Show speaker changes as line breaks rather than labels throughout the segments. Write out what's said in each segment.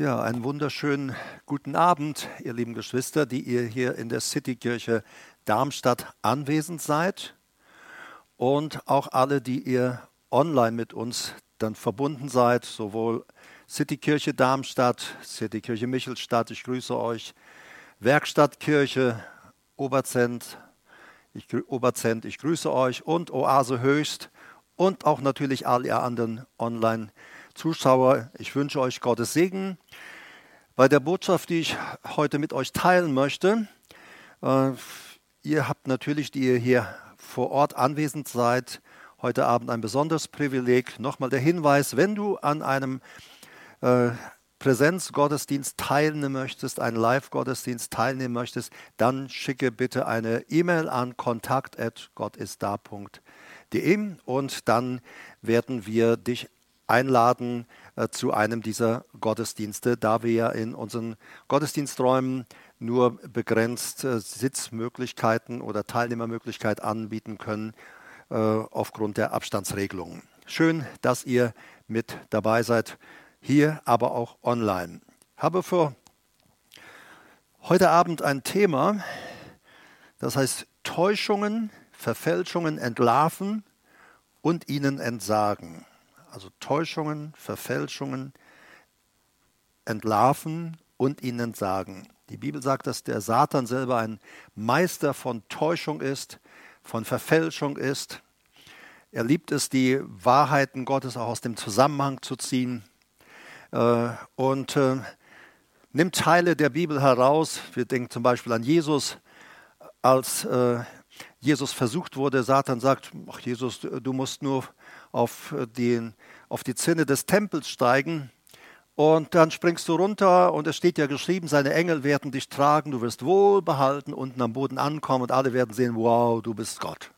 Ja, einen wunderschönen guten Abend, ihr lieben Geschwister, die ihr hier in der Citykirche Darmstadt anwesend seid. Und auch alle, die ihr online mit uns dann verbunden seid, sowohl Citykirche Darmstadt, Citykirche Michelstadt, ich grüße euch, Werkstattkirche Oberzent, ich, Oberzent, ich grüße euch und Oase Höchst und auch natürlich alle anderen Online-Zuschauer. Ich wünsche euch Gottes Segen. Bei der Botschaft, die ich heute mit euch teilen möchte, äh, ihr habt natürlich, die ihr hier vor Ort anwesend seid, heute Abend ein besonderes Privileg. Nochmal der Hinweis, wenn du an einem äh, Präsenzgottesdienst teilnehmen möchtest, einen Live-Gottesdienst teilnehmen möchtest, dann schicke bitte eine E-Mail an kontakt.gottistda.de und dann werden wir dich einladen äh, zu einem dieser Gottesdienste, da wir ja in unseren Gottesdiensträumen nur begrenzt äh, Sitzmöglichkeiten oder Teilnehmermöglichkeit anbieten können äh, aufgrund der Abstandsregelungen. Schön, dass ihr mit dabei seid, hier, aber auch online. Ich habe für heute Abend ein Thema, das heißt Täuschungen, Verfälschungen entlarven und ihnen entsagen. Also Täuschungen, Verfälschungen entlarven und ihnen entsagen. Die Bibel sagt, dass der Satan selber ein Meister von Täuschung ist, von Verfälschung ist. Er liebt es, die Wahrheiten Gottes auch aus dem Zusammenhang zu ziehen äh, und äh, nimmt Teile der Bibel heraus. Wir denken zum Beispiel an Jesus, als äh, Jesus versucht wurde. Satan sagt, ach Jesus, du musst nur auf, den, auf die Zinne des Tempels steigen und dann springst du runter und es steht ja geschrieben, seine Engel werden dich tragen, du wirst wohlbehalten unten am Boden ankommen und alle werden sehen, wow, du bist Gott.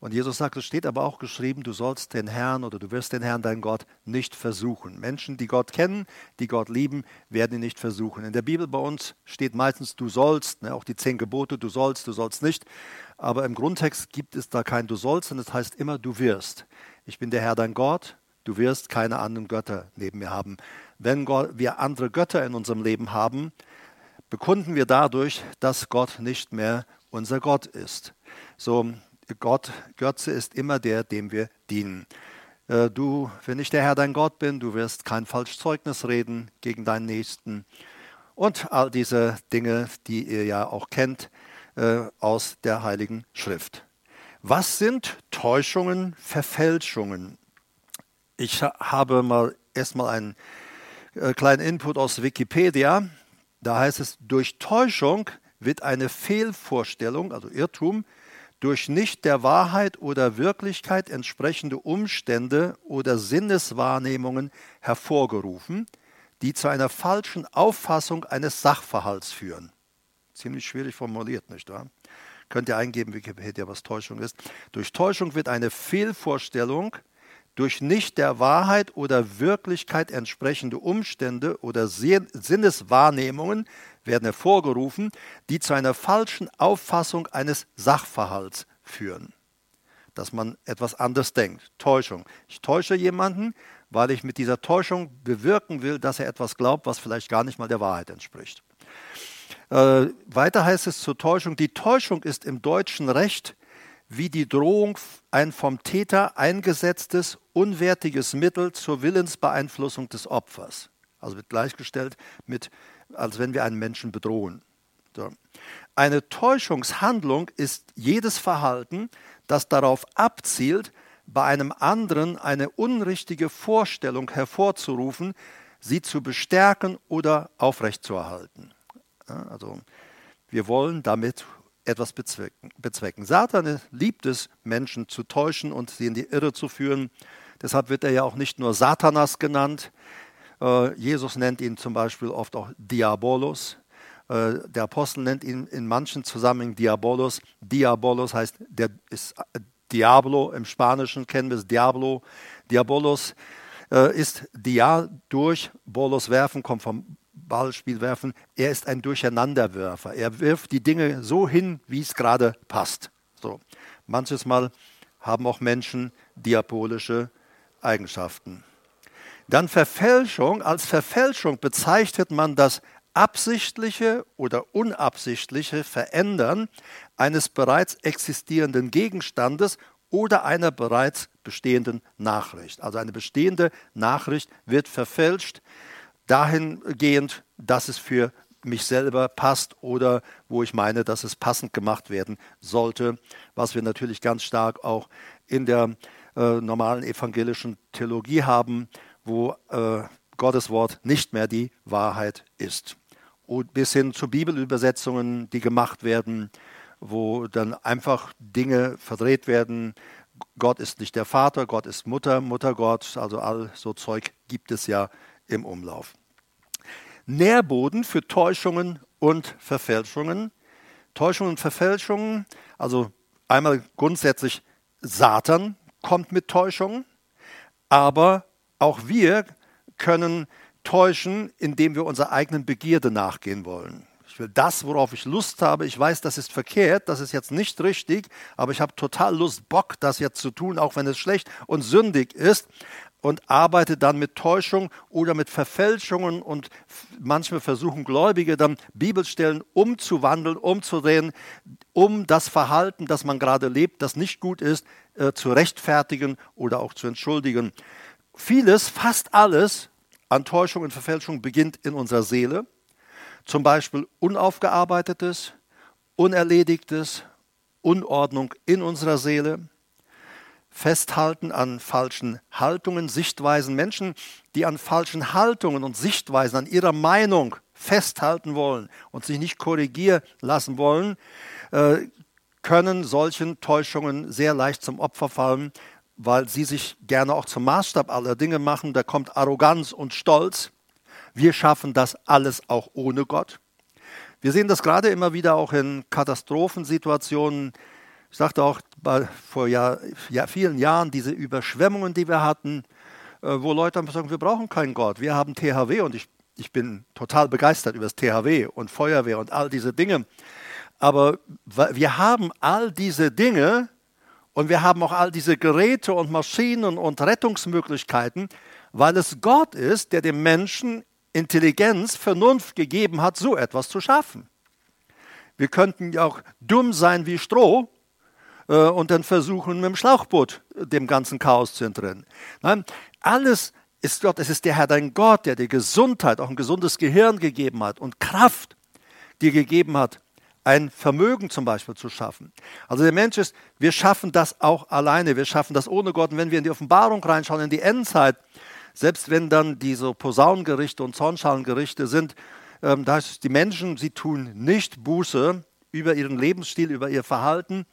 Und Jesus sagt, es steht aber auch geschrieben, du sollst den Herrn oder du wirst den Herrn, dein Gott, nicht versuchen. Menschen, die Gott kennen, die Gott lieben, werden ihn nicht versuchen. In der Bibel bei uns steht meistens, du sollst, ne, auch die zehn Gebote, du sollst, du sollst nicht. Aber im Grundtext gibt es da kein du sollst, sondern es heißt immer, du wirst. Ich bin der Herr, dein Gott, du wirst keine anderen Götter neben mir haben. Wenn wir andere Götter in unserem Leben haben, bekunden wir dadurch, dass Gott nicht mehr unser Gott ist. So, Gott, Götze ist immer der, dem wir dienen. Äh, du, wenn ich der Herr dein Gott bin, du wirst kein Falschzeugnis reden gegen deinen Nächsten. Und all diese Dinge, die ihr ja auch kennt äh, aus der Heiligen Schrift. Was sind Täuschungen, Verfälschungen? Ich habe mal erstmal einen äh, kleinen Input aus Wikipedia. Da heißt es, durch Täuschung wird eine Fehlvorstellung, also Irrtum, durch nicht der Wahrheit oder Wirklichkeit entsprechende Umstände oder Sinneswahrnehmungen hervorgerufen, die zu einer falschen Auffassung eines Sachverhalts führen. Ziemlich schwierig formuliert, nicht wahr? Könnt ihr eingeben, Wikipedia, was Täuschung ist. Durch Täuschung wird eine Fehlvorstellung durch nicht der Wahrheit oder Wirklichkeit entsprechende Umstände oder Sinneswahrnehmungen werden hervorgerufen, die zu einer falschen Auffassung eines Sachverhalts führen. Dass man etwas anders denkt. Täuschung. Ich täusche jemanden, weil ich mit dieser Täuschung bewirken will, dass er etwas glaubt, was vielleicht gar nicht mal der Wahrheit entspricht. Äh, weiter heißt es zur Täuschung, die Täuschung ist im deutschen Recht wie die Drohung ein vom Täter eingesetztes unwertiges Mittel zur Willensbeeinflussung des Opfers. Also wird gleichgestellt mit als wenn wir einen Menschen bedrohen. So. Eine Täuschungshandlung ist jedes Verhalten, das darauf abzielt, bei einem anderen eine unrichtige Vorstellung hervorzurufen, sie zu bestärken oder aufrechtzuerhalten. Also wir wollen damit etwas bezwecken. Satan liebt es, Menschen zu täuschen und sie in die Irre zu führen. Deshalb wird er ja auch nicht nur Satanas genannt, Jesus nennt ihn zum Beispiel oft auch Diabolos. Äh, der Apostel nennt ihn in manchen Zusammenhängen Diabolos. Diabolos heißt, der ist äh, Diablo, im Spanischen kennen wir es Diablo. Diabolos ist Dia durch, Bolos werfen, kommt vom Ballspiel werfen. Er ist ein Durcheinanderwerfer. Er wirft die Dinge so hin, wie es gerade passt. So. Manches Mal haben auch Menschen diabolische Eigenschaften. Dann Verfälschung. Als Verfälschung bezeichnet man das absichtliche oder unabsichtliche Verändern eines bereits existierenden Gegenstandes oder einer bereits bestehenden Nachricht. Also eine bestehende Nachricht wird verfälscht dahingehend, dass es für mich selber passt oder wo ich meine, dass es passend gemacht werden sollte, was wir natürlich ganz stark auch in der äh, normalen evangelischen Theologie haben, wo äh, Gottes Wort nicht mehr die Wahrheit ist. Und bis hin zu Bibelübersetzungen, die gemacht werden, wo dann einfach Dinge verdreht werden. Gott ist nicht der Vater, Gott ist Mutter, Mutter Gott, also all so Zeug gibt es ja im Umlauf. Nährboden für Täuschungen und Verfälschungen. Täuschungen und Verfälschungen, also einmal grundsätzlich Satan kommt mit Täuschungen, aber auch wir können täuschen, indem wir unserer eigenen Begierde nachgehen wollen. Ich will das, worauf ich Lust habe. Ich weiß, das ist verkehrt, das ist jetzt nicht richtig, aber ich habe total Lust, Bock, das jetzt zu tun, auch wenn es schlecht und sündig ist und arbeite dann mit Täuschung oder mit Verfälschungen und manchmal versuchen Gläubige dann Bibelstellen umzuwandeln, umzudrehen, um das Verhalten, das man gerade lebt, das nicht gut ist, äh, zu rechtfertigen oder auch zu entschuldigen. Vieles, fast alles an Täuschung und Verfälschung beginnt in unserer Seele. Zum Beispiel unaufgearbeitetes, unerledigtes, Unordnung in unserer Seele festhalten an falschen Haltungen, Sichtweisen. Menschen, die an falschen Haltungen und Sichtweisen, an ihrer Meinung festhalten wollen und sich nicht korrigieren lassen wollen, äh, können solchen Täuschungen sehr leicht zum Opfer fallen, weil sie sich gerne auch zum Maßstab aller Dinge machen. Da kommt Arroganz und Stolz. Wir schaffen das alles auch ohne Gott. Wir sehen das gerade immer wieder auch in Katastrophensituationen, ich sagte auch vor Jahr, ja, vielen Jahren diese Überschwemmungen, die wir hatten, äh, wo Leute einfach sagen, wir brauchen keinen Gott, wir haben THW und ich, ich bin total begeistert über das THW und Feuerwehr und all diese Dinge. Aber wir haben all diese Dinge und wir haben auch all diese Geräte und Maschinen und Rettungsmöglichkeiten, weil es Gott ist, der dem Menschen Intelligenz, Vernunft gegeben hat, so etwas zu schaffen. Wir könnten ja auch dumm sein wie Stroh äh, und dann versuchen, mit dem Schlauchboot dem ganzen Chaos zu entrinnen. Nein, alles ist Gott. Es ist der Herr, dein Gott, der dir Gesundheit, auch ein gesundes Gehirn gegeben hat und Kraft dir gegeben hat, ein Vermögen zum Beispiel zu schaffen. Also der Mensch ist, wir schaffen das auch alleine, wir schaffen das ohne Gott. Und wenn wir in die Offenbarung reinschauen, in die Endzeit, selbst wenn dann diese Posaunengerichte und Zornschalengerichte sind, ähm, da es, die Menschen, sie tun nicht Buße über ihren Lebensstil, über ihr Verhalten,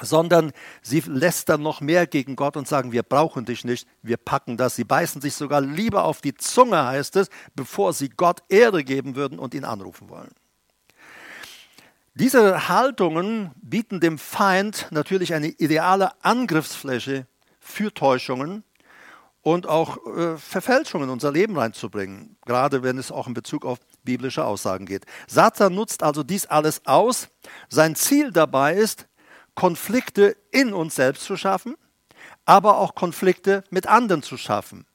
sondern sie lästern noch mehr gegen Gott und sagen, wir brauchen dich nicht, wir packen das. Sie beißen sich sogar lieber auf die Zunge, heißt es, bevor sie Gott Ehre geben würden und ihn anrufen wollen. Diese Haltungen bieten dem Feind natürlich eine ideale Angriffsfläche für Täuschungen und auch äh, Verfälschungen in unser Leben reinzubringen, gerade wenn es auch in Bezug auf biblische Aussagen geht. Satan nutzt also dies alles aus. Sein Ziel dabei ist, Konflikte in uns selbst zu schaffen, aber auch Konflikte mit anderen zu schaffen.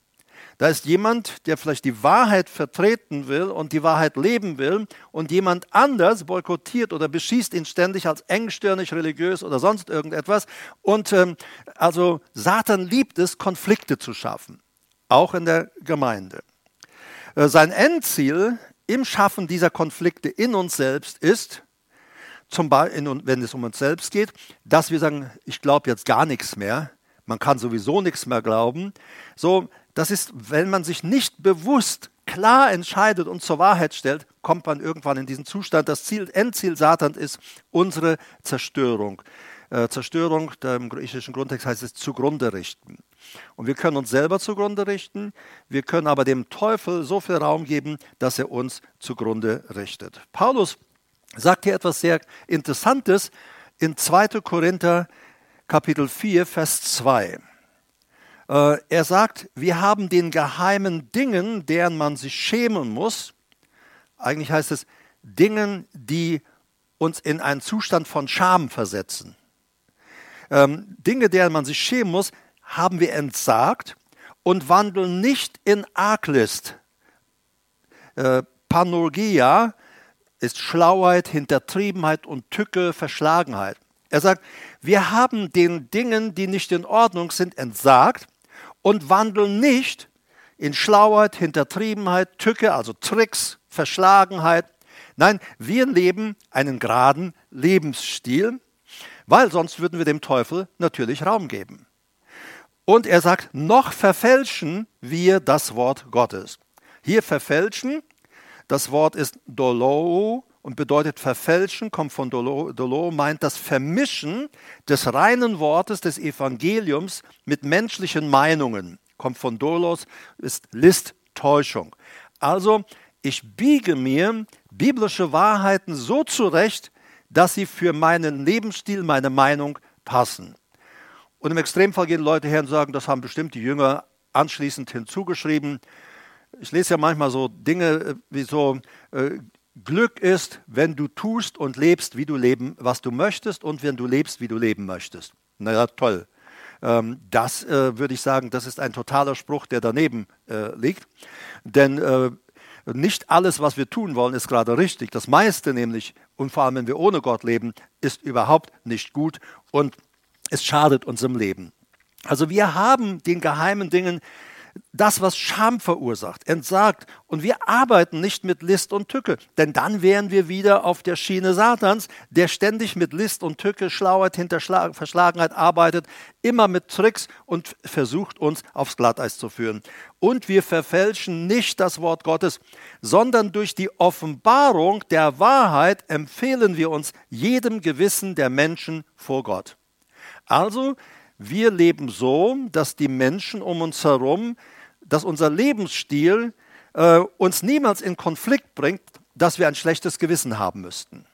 Da ist jemand, der vielleicht die Wahrheit vertreten will und die Wahrheit leben will und jemand anders boykottiert oder beschießt ihn ständig als engstirnig, religiös oder sonst irgendetwas. Und ähm, also Satan liebt es, Konflikte zu schaffen, auch in der Gemeinde. Äh, sein Endziel im Schaffen dieser Konflikte in uns selbst ist, zum Beispiel, wenn es um uns selbst geht, dass wir sagen, ich glaube jetzt gar nichts mehr, man kann sowieso nichts mehr glauben. So, das ist, wenn man sich nicht bewusst klar entscheidet und zur Wahrheit stellt, kommt man irgendwann in diesen Zustand. Das Ziel, Endziel Satans ist unsere Zerstörung. Äh, Zerstörung, im griechischen Grundtext heißt es zugrunde richten. Und wir können uns selber zugrunde richten, wir können aber dem Teufel so viel Raum geben, dass er uns zugrunde richtet. Paulus sagt hier etwas sehr Interessantes in 2. Korinther Kapitel 4, Vers 2. Äh, er sagt, wir haben den geheimen Dingen, deren man sich schämen muss, eigentlich heißt es Dingen, die uns in einen Zustand von Scham versetzen. Ähm, Dinge, deren man sich schämen muss, haben wir entsagt und wandeln nicht in Arglist. Äh, Panologia ist Schlauheit, Hintertriebenheit und Tücke, Verschlagenheit. Er sagt, wir haben den Dingen, die nicht in Ordnung sind, entsagt und wandeln nicht in Schlauheit, Hintertriebenheit, Tücke, also Tricks, Verschlagenheit. Nein, wir leben einen geraden Lebensstil, weil sonst würden wir dem Teufel natürlich Raum geben. Und er sagt, noch verfälschen wir das Wort Gottes. Hier verfälschen, das Wort ist dolou und bedeutet verfälschen, kommt von dolo, dolo, meint das Vermischen des reinen Wortes des Evangeliums mit menschlichen Meinungen. Kommt von dolos, ist List, Täuschung. Also, ich biege mir biblische Wahrheiten so zurecht, dass sie für meinen Lebensstil, meine Meinung passen. Und im Extremfall gehen Leute her und sagen, das haben bestimmt die Jünger anschließend hinzugeschrieben. Ich lese ja manchmal so Dinge äh, wie so, äh, Glück ist, wenn du tust und lebst, wie du leben, was du möchtest und wenn du lebst, wie du leben möchtest. Naja, toll. Ähm, das äh, würde ich sagen, das ist ein totaler Spruch, der daneben äh, liegt. Denn äh, nicht alles, was wir tun wollen, ist gerade richtig. Das meiste nämlich, und vor allem wenn wir ohne Gott leben, ist überhaupt nicht gut und es schadet unserem Leben. Also wir haben den geheimen Dingen das, was Scham verursacht, entsagt. Und wir arbeiten nicht mit List und Tücke, denn dann wären wir wieder auf der Schiene Satans, der ständig mit List und Tücke, Schlauheit, Hinterschlag Verschlagenheit arbeitet, immer mit Tricks und versucht uns aufs Glatteis zu führen. Und wir verfälschen nicht das Wort Gottes, sondern durch die Offenbarung der Wahrheit empfehlen wir uns jedem Gewissen der Menschen vor Gott. Also wir leben so, dass die Menschen um uns herum, dass unser Lebensstil äh, uns niemals in Konflikt bringt, dass wir ein schlechtes Gewissen haben müssten.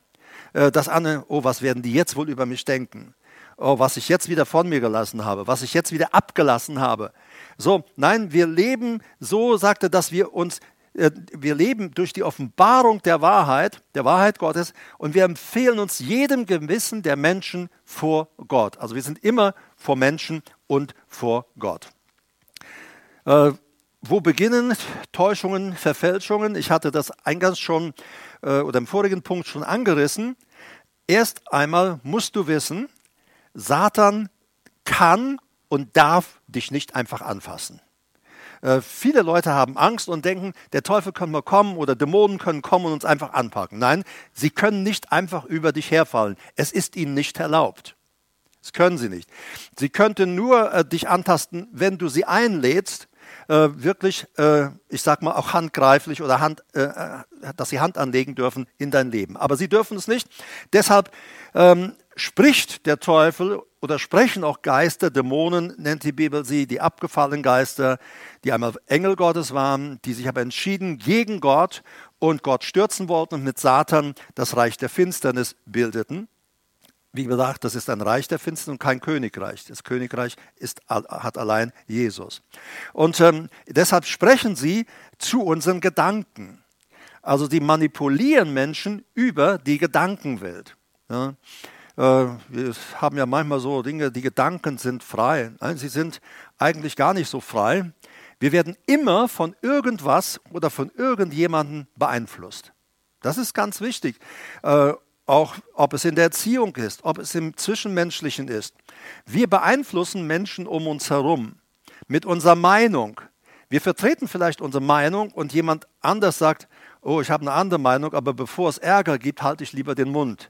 Äh, dass Anne, oh, was werden die jetzt wohl über mich denken? Oh, was ich jetzt wieder von mir gelassen habe, was ich jetzt wieder abgelassen habe. So, nein, wir leben so, sagte, dass wir uns äh, wir leben durch die Offenbarung der Wahrheit, der Wahrheit Gottes, und wir empfehlen uns jedem Gewissen der Menschen vor Gott. Also wir sind immer vor Menschen und vor Gott. Äh, wo beginnen Täuschungen, Verfälschungen? Ich hatte das eingangs schon äh, oder im vorigen Punkt schon angerissen. Erst einmal musst du wissen, Satan kann und darf dich nicht einfach anfassen. Äh, viele Leute haben Angst und denken, der Teufel kann mal kommen oder Dämonen können kommen und uns einfach anpacken. Nein, sie können nicht einfach über dich herfallen. Es ist ihnen nicht erlaubt. Das können sie nicht. Sie könnten nur äh, dich antasten, wenn du sie einlädst, äh, wirklich, äh, ich sag mal, auch handgreiflich oder Hand, äh, äh, dass sie Hand anlegen dürfen in dein Leben. Aber sie dürfen es nicht. Deshalb ähm, spricht der Teufel oder sprechen auch Geister, Dämonen nennt die Bibel sie, die abgefallenen Geister, die einmal Engel Gottes waren, die sich aber entschieden gegen Gott und Gott stürzen wollten und mit Satan das Reich der Finsternis bildeten. Wie gesagt, das ist ein Reich der Finsternis und kein Königreich. Das Königreich ist, hat allein Jesus. Und ähm, deshalb sprechen sie zu unseren Gedanken. Also sie manipulieren Menschen über die Gedankenwelt. Ja. Äh, wir haben ja manchmal so Dinge, die Gedanken sind frei. Nein, sie sind eigentlich gar nicht so frei. Wir werden immer von irgendwas oder von irgendjemandem beeinflusst. Das ist ganz wichtig. Äh, auch ob es in der Erziehung ist, ob es im Zwischenmenschlichen ist. Wir beeinflussen Menschen um uns herum mit unserer Meinung. Wir vertreten vielleicht unsere Meinung und jemand anders sagt, oh, ich habe eine andere Meinung, aber bevor es Ärger gibt, halte ich lieber den Mund.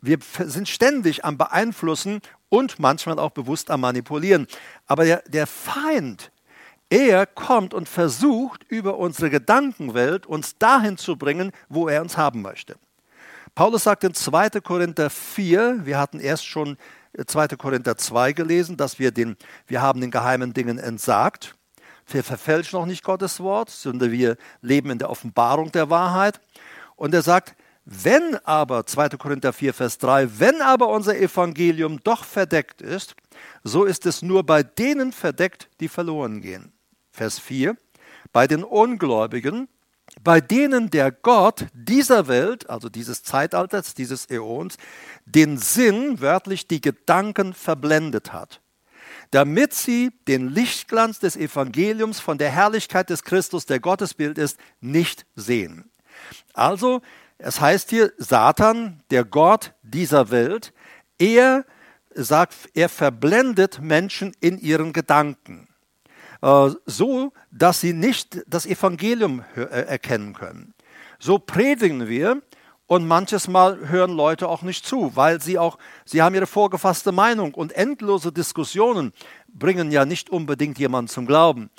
Wir sind ständig am Beeinflussen und manchmal auch bewusst am Manipulieren. Aber der, der Feind, er kommt und versucht über unsere Gedankenwelt uns dahin zu bringen, wo er uns haben möchte. Paulus sagt in 2. Korinther 4, wir hatten erst schon 2. Korinther 2 gelesen, dass wir den, wir haben den geheimen Dingen entsagt. Wir verfälschen noch nicht Gottes Wort, sondern wir leben in der Offenbarung der Wahrheit. Und er sagt, wenn aber, 2. Korinther 4, Vers 3, wenn aber unser Evangelium doch verdeckt ist, so ist es nur bei denen verdeckt, die verloren gehen. Vers 4, bei den Ungläubigen, bei denen der Gott dieser Welt, also dieses Zeitalters, dieses Äons, den Sinn, wörtlich die Gedanken verblendet hat. damit sie den Lichtglanz des Evangeliums von der Herrlichkeit des Christus, der Gottesbild ist, nicht sehen. Also, es heißt hier, Satan, der Gott dieser Welt, er sagt, er verblendet Menschen in ihren Gedanken, so dass sie nicht das Evangelium äh, erkennen können. So predigen wir, und manches Mal hören Leute auch nicht zu, weil sie auch, sie haben ihre vorgefasste Meinung und endlose Diskussionen bringen ja nicht unbedingt jemanden zum Glauben.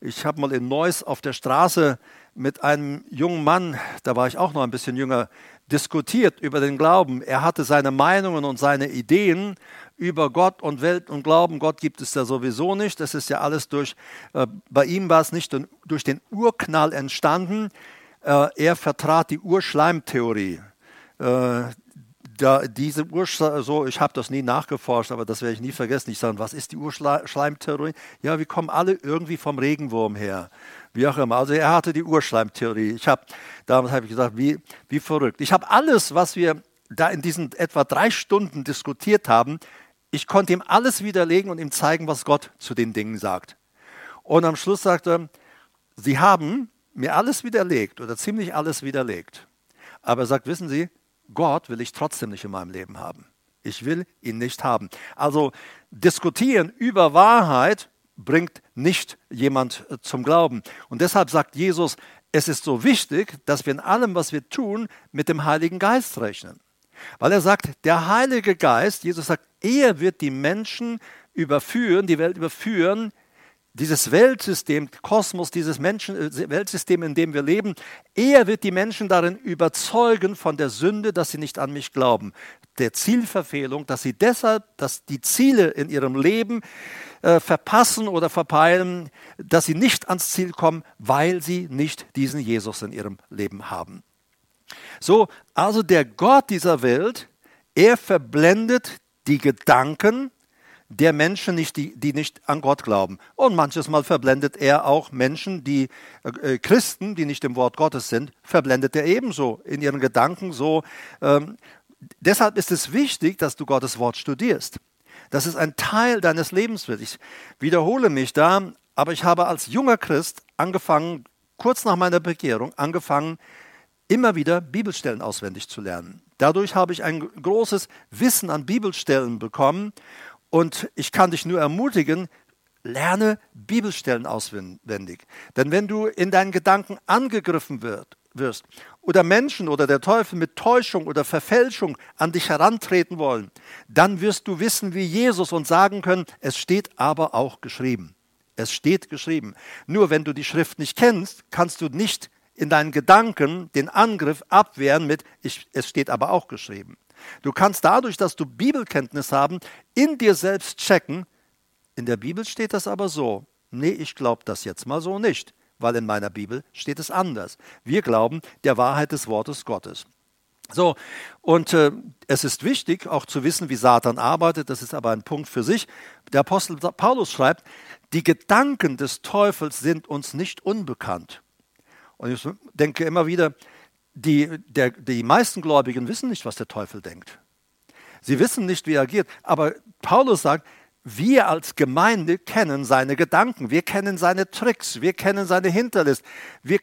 Ich habe mal in Neuss auf der Straße mit einem jungen Mann, da war ich auch noch ein bisschen jünger, diskutiert über den Glauben. Er hatte seine Meinungen und seine Ideen über Gott und Welt und Glauben. Gott gibt es ja sowieso nicht. Das ist ja alles durch, äh, bei ihm war es nicht durch den Urknall entstanden. Äh, er vertrat die Urschleimtheorie. Äh, diese Urschleim, so, ich habe das nie nachgeforscht, aber das werde ich nie vergessen. Ich sage, was ist die Urschleimtheorie? Ja, wir kommen alle irgendwie vom Regenwurm her. Wie auch immer. Also er hatte die Urschleimtheorie. Ich habe, damals habe ich gesagt, wie, wie verrückt. Ich habe alles, was wir da in diesen etwa drei Stunden diskutiert haben, ich konnte ihm alles widerlegen und ihm zeigen, was Gott zu den Dingen sagt. Und am Schluss sagte er, Sie haben mir alles widerlegt oder ziemlich alles widerlegt. Aber er sagt, wissen Sie, Gott will ich trotzdem nicht in meinem Leben haben. Ich will ihn nicht haben. Also diskutieren über Wahrheit bringt nicht jemand äh, zum Glauben. Und deshalb sagt Jesus, es ist so wichtig, dass wir in allem, was wir tun, mit dem Heiligen Geist rechnen. Weil er sagt, der Heilige Geist, Jesus sagt, er wird die Menschen überführen, die Welt überführen dieses Weltsystem, Kosmos, dieses Menschen, äh, Weltsystem, in dem wir leben, er wird die Menschen darin überzeugen von der Sünde, dass sie nicht an mich glauben, der Zielverfehlung, dass sie deshalb, dass die Ziele in ihrem Leben äh, verpassen oder verpeilen, dass sie nicht ans Ziel kommen, weil sie nicht diesen Jesus in ihrem Leben haben. So, also der Gott dieser Welt, er verblendet die Gedanken, der Menschen, nicht, die, die nicht an Gott glauben. Und manches Mal verblendet er auch Menschen, die äh, äh, Christen, die nicht im Wort Gottes sind, verblendet er ebenso in ihren Gedanken so. Ähm, deshalb ist es wichtig, dass du Gottes Wort studierst. Das ist ein Teil deines Lebens wird. Ich wiederhole mich da, aber ich habe als junger Christ angefangen, kurz nach meiner Bekehrung, angefangen, immer wieder Bibelstellen auswendig zu lernen. Dadurch habe ich ein großes Wissen an Bibelstellen bekommen und ich kann dich nur ermutigen, lerne Bibelstellen auswendig. Denn wenn du in deinen Gedanken angegriffen wirst oder Menschen oder der Teufel mit Täuschung oder Verfälschung an dich herantreten wollen, dann wirst du wissen wie Jesus und sagen können, es steht aber auch geschrieben. Es steht geschrieben. Nur wenn du die Schrift nicht kennst, kannst du nicht in deinen Gedanken den Angriff abwehren mit, ich, es steht aber auch geschrieben. Du kannst dadurch, dass du Bibelkenntnis haben, in dir selbst checken, in der Bibel steht das aber so. Nee, ich glaube das jetzt mal so nicht, weil in meiner Bibel steht es anders. Wir glauben der Wahrheit des Wortes Gottes. So, und äh, es ist wichtig auch zu wissen, wie Satan arbeitet, das ist aber ein Punkt für sich. Der Apostel Paulus schreibt, die Gedanken des Teufels sind uns nicht unbekannt. Und ich denke immer wieder, die, der, die meisten Gläubigen wissen nicht, was der Teufel denkt. Sie wissen nicht, wie er agiert. Aber Paulus sagt, wir als Gemeinde kennen seine Gedanken, wir kennen seine Tricks, wir kennen seine Hinterlist. Wir,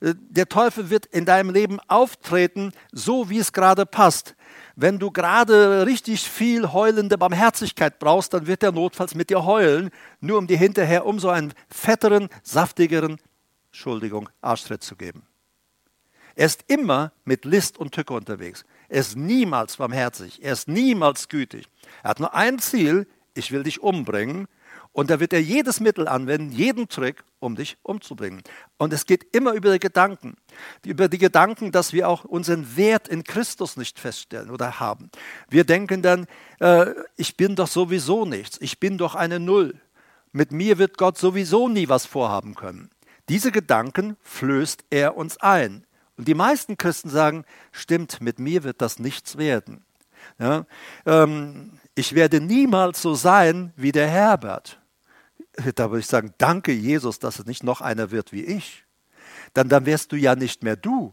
äh, der Teufel wird in deinem Leben auftreten, so wie es gerade passt. Wenn du gerade richtig viel heulende Barmherzigkeit brauchst, dann wird er notfalls mit dir heulen, nur um dir hinterher umso einen fetteren, saftigeren, Entschuldigung, Arschtritt zu geben. Er ist immer mit List und Tücke unterwegs. Er ist niemals barmherzig. Er ist niemals gütig. Er hat nur ein Ziel, ich will dich umbringen. Und da wird er jedes Mittel anwenden, jeden Trick, um dich umzubringen. Und es geht immer über die Gedanken. Über die Gedanken, dass wir auch unseren Wert in Christus nicht feststellen oder haben. Wir denken dann, äh, ich bin doch sowieso nichts. Ich bin doch eine Null. Mit mir wird Gott sowieso nie was vorhaben können. Diese Gedanken flößt er uns ein. Und die meisten Christen sagen, stimmt, mit mir wird das nichts werden. Ja, ähm, ich werde niemals so sein wie der Herbert. Da würde ich sagen, danke Jesus, dass es nicht noch einer wird wie ich. Dann, dann wärst du ja nicht mehr du.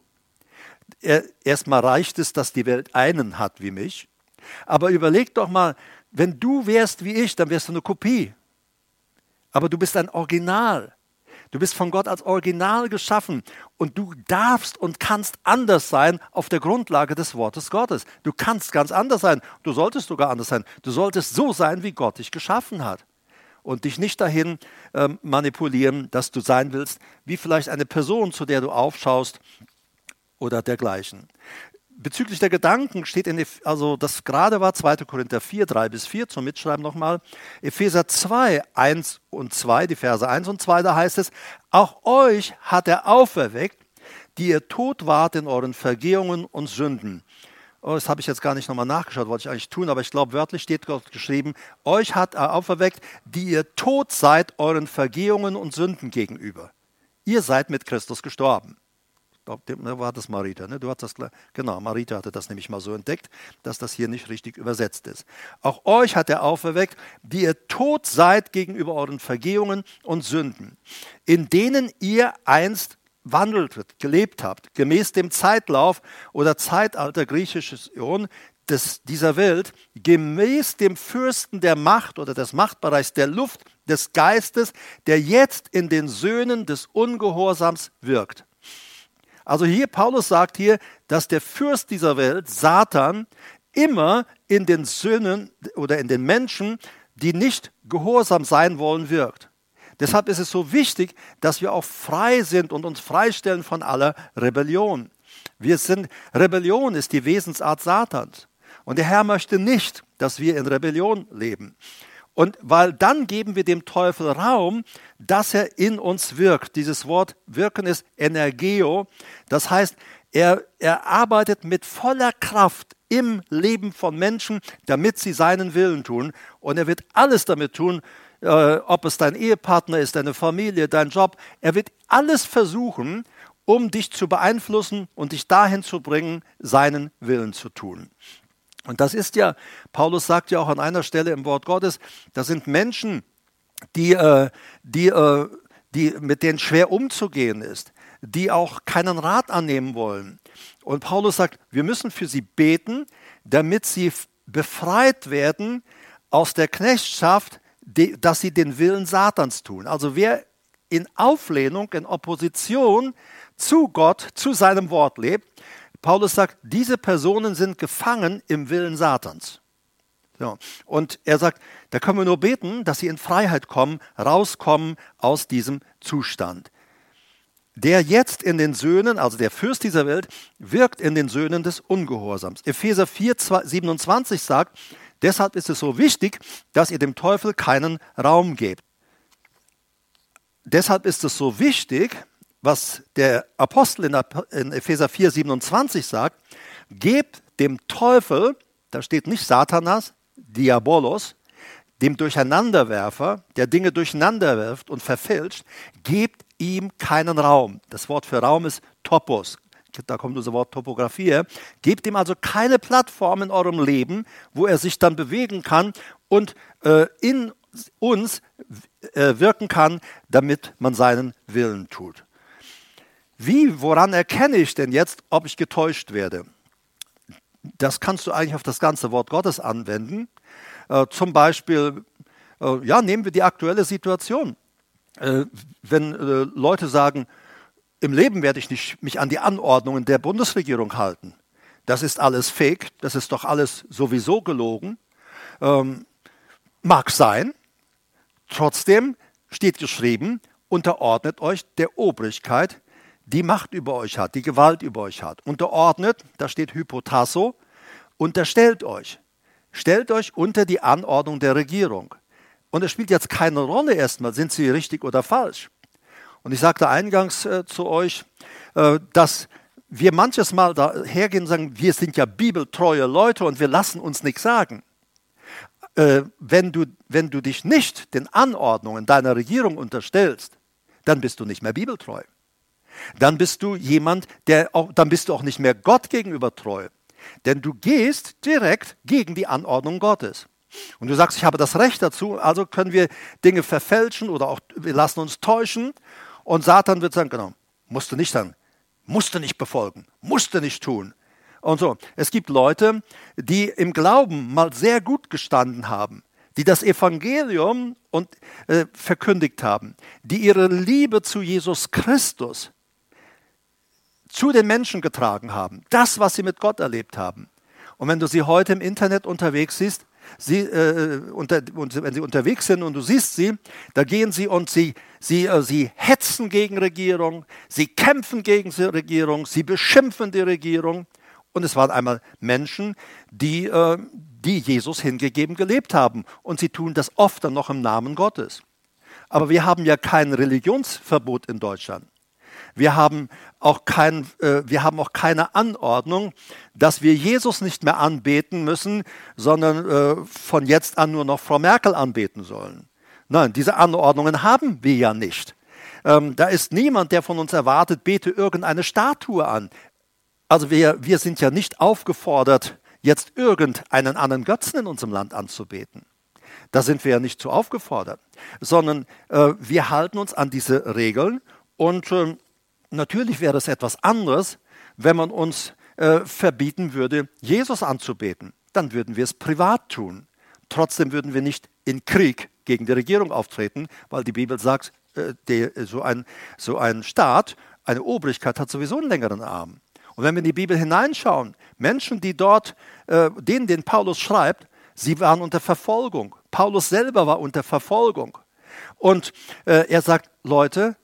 Erstmal reicht es, dass die Welt einen hat wie mich. Aber überleg doch mal, wenn du wärst wie ich, dann wärst du eine Kopie. Aber du bist ein Original. Du bist von Gott als Original geschaffen und du darfst und kannst anders sein auf der Grundlage des Wortes Gottes. Du kannst ganz anders sein. Du solltest sogar anders sein. Du solltest so sein, wie Gott dich geschaffen hat. Und dich nicht dahin äh, manipulieren, dass du sein willst, wie vielleicht eine Person, zu der du aufschaust oder dergleichen bezüglich der Gedanken steht in, also das gerade war 2. Korinther 4, 3 bis 4, zum Mitschreiben nochmal. Epheser 2, 1 und 2, die Verse 1 und 2, da heißt es, auch euch hat er auferweckt, die ihr tot wart in euren Vergehungen und Sünden. Oh, das habe ich jetzt gar nicht nochmal nachgeschaut, wollte ich eigentlich tun, aber ich glaube, wörtlich steht Gott geschrieben, euch hat er auferweckt, die ihr tot seid euren Vergehungen und Sünden gegenüber. Ihr seid mit Christus gestorben glaube, war das Marita. Ne? Du hast das, genau, Marita hatte das nämlich mal so entdeckt, dass das hier nicht richtig übersetzt ist. Auch euch hat er auferweckt, die ihr tot seid gegenüber euren Vergehungen und Sünden, in denen ihr einst wandelt, gelebt habt, gemäß dem Zeitlauf oder Zeitalter griechisches Ion des, dieser Welt, gemäß dem Fürsten der Macht oder des Machtbereichs der Luft, des Geistes, der jetzt in den Söhnen des Ungehorsams wirkt. Also hier, Paulus sagt hier, dass der Fürst dieser Welt, Satan, immer in den Söhnen oder in den Menschen, die nicht gehorsam sein wollen, wirkt. Deshalb ist es so wichtig, dass wir auch frei sind und uns freistellen von aller Rebellion. Wir sind, Rebellion ist die Wesensart Satans. Und der Herr möchte nicht, dass wir in Rebellion leben. Und weil dann geben wir dem Teufel Raum, dass er in uns wirkt. Dieses Wort wirken ist Energeo. Das heißt, er, er arbeitet mit voller Kraft im Leben von Menschen, damit sie seinen Willen tun. Und er wird alles damit tun, äh, ob es dein Ehepartner ist, deine Familie, dein Job. Er wird alles versuchen, um dich zu beeinflussen und dich dahin zu bringen, seinen Willen zu tun. Und das ist ja, Paulus sagt ja auch an einer Stelle im Wort Gottes, das sind Menschen, die, äh, die, äh, die, mit denen schwer umzugehen ist, die auch keinen Rat annehmen wollen. Und Paulus sagt, wir müssen für sie beten, damit sie befreit werden aus der Knechtschaft, dass sie den Willen Satans tun. Also wer in Auflehnung, in Opposition zu Gott, zu seinem Wort lebt, Paulus sagt, diese Personen sind gefangen im Willen Satans. So. Und er sagt, da können wir nur beten, dass sie in Freiheit kommen, rauskommen aus diesem Zustand. Der jetzt in den Söhnen, also der Fürst dieser Welt, wirkt in den Söhnen des Ungehorsams. Epheser 4, 27 sagt, deshalb ist es so wichtig, dass ihr dem Teufel keinen Raum gebt. Deshalb ist es so wichtig, was der Apostel in Epheser 4, 27 sagt, gebt dem Teufel, da steht nicht Satanas, Diabolos, dem Durcheinanderwerfer, der Dinge durcheinanderwerft und verfälscht, gebt ihm keinen Raum. Das Wort für Raum ist Topos. Da kommt unser Wort Topografie her. Gebt ihm also keine Plattform in eurem Leben, wo er sich dann bewegen kann und äh, in uns äh, wirken kann, damit man seinen Willen tut. Wie, woran erkenne ich denn jetzt, ob ich getäuscht werde? Das kannst du eigentlich auf das ganze Wort Gottes anwenden. Äh, zum Beispiel, äh, ja, nehmen wir die aktuelle Situation. Äh, wenn äh, Leute sagen, im Leben werde ich nicht mich an die Anordnungen der Bundesregierung halten. Das ist alles fake, das ist doch alles sowieso gelogen. Ähm, mag sein. Trotzdem steht geschrieben, unterordnet euch der Obrigkeit die Macht über euch hat, die Gewalt über euch hat. Unterordnet, da steht Hypotasso, unterstellt euch. Stellt euch unter die Anordnung der Regierung. Und es spielt jetzt keine Rolle erstmal, sind sie richtig oder falsch. Und ich sagte eingangs äh, zu euch, äh, dass wir manches Mal da hergehen und sagen, wir sind ja bibeltreue Leute und wir lassen uns nichts sagen. Äh, wenn, du, wenn du dich nicht den Anordnungen deiner Regierung unterstellst, dann bist du nicht mehr bibeltreu dann bist du jemand, der auch, dann bist du auch nicht mehr Gott gegenüber treu. Denn du gehst direkt gegen die Anordnung Gottes. Und du sagst, ich habe das Recht dazu, also können wir Dinge verfälschen oder auch wir lassen uns täuschen. Und Satan wird sagen, genau, musst du nicht sagen, musst du nicht befolgen, musst du nicht tun. Und so. Es gibt Leute, die im Glauben mal sehr gut gestanden haben, die das Evangelium und, äh, verkündigt haben, die ihre Liebe zu Jesus Christus zu den Menschen getragen haben, das, was sie mit Gott erlebt haben. Und wenn du sie heute im Internet unterwegs siehst, sie, äh, unter, und wenn sie unterwegs sind und du siehst sie, da gehen sie und sie, sie, äh, sie hetzen gegen Regierung, sie kämpfen gegen die Regierung, sie beschimpfen die Regierung. Und es waren einmal Menschen, die, äh, die Jesus hingegeben gelebt haben. Und sie tun das oft dann noch im Namen Gottes. Aber wir haben ja kein Religionsverbot in Deutschland. Wir haben auch, kein, äh, wir haben auch keine Anordnung, dass wir Jesus nicht mehr anbeten müssen, sondern äh, von jetzt an nur noch Frau Merkel anbeten sollen. Nein, diese Anordnungen haben wir ja nicht. Ähm, da ist niemand, der von uns erwartet, bete irgendeine Statue an. Also wir, wir sind ja nicht aufgefordert, jetzt irgendeinen anderen Götzen in unserem Land anzubeten. Da sind wir ja nicht zu aufgefordert, sondern äh, wir halten uns an diese Regeln und äh, Natürlich wäre es etwas anderes, wenn man uns äh, verbieten würde, Jesus anzubeten. Dann würden wir es privat tun. Trotzdem würden wir nicht in Krieg gegen die Regierung auftreten, weil die Bibel sagt, äh, die, so, ein, so ein Staat, eine Obrigkeit hat sowieso einen längeren Arm. Und wenn wir in die Bibel hineinschauen, Menschen, die dort, äh, denen den Paulus schreibt, sie waren unter Verfolgung. Paulus selber war unter Verfolgung. Und äh, er sagt, Leute,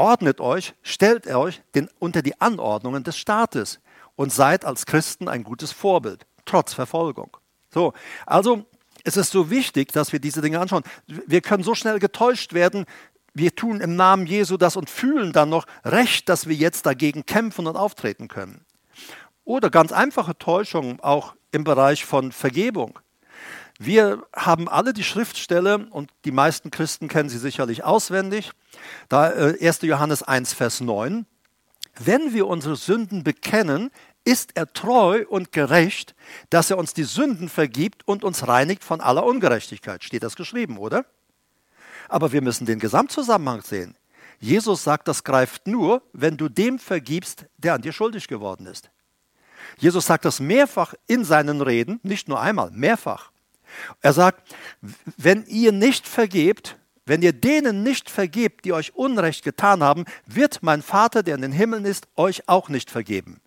ordnet euch, stellt euch den, unter die Anordnungen des Staates und seid als Christen ein gutes Vorbild, trotz Verfolgung. So, also es ist so wichtig, dass wir diese Dinge anschauen. Wir können so schnell getäuscht werden, wir tun im Namen Jesu das und fühlen dann noch recht, dass wir jetzt dagegen kämpfen und auftreten können. Oder ganz einfache Täuschungen auch im Bereich von Vergebung. Wir haben alle die Schriftstelle und die meisten Christen kennen sie sicherlich auswendig. Da 1. Äh, Johannes 1, Vers 9. Wenn wir unsere Sünden bekennen, ist er treu und gerecht, dass er uns die Sünden vergibt und uns reinigt von aller Ungerechtigkeit. Steht das geschrieben, oder? Aber wir müssen den Gesamtzusammenhang sehen. Jesus sagt, das greift nur, wenn du dem vergibst, der an dir schuldig geworden ist. Jesus sagt das mehrfach in seinen Reden, nicht nur einmal, mehrfach. Er sagt, wenn ihr nicht vergebt, wenn ihr denen nicht vergebt, die euch Unrecht getan haben, wird mein Vater, der in den Himmeln ist, euch auch nicht vergeben.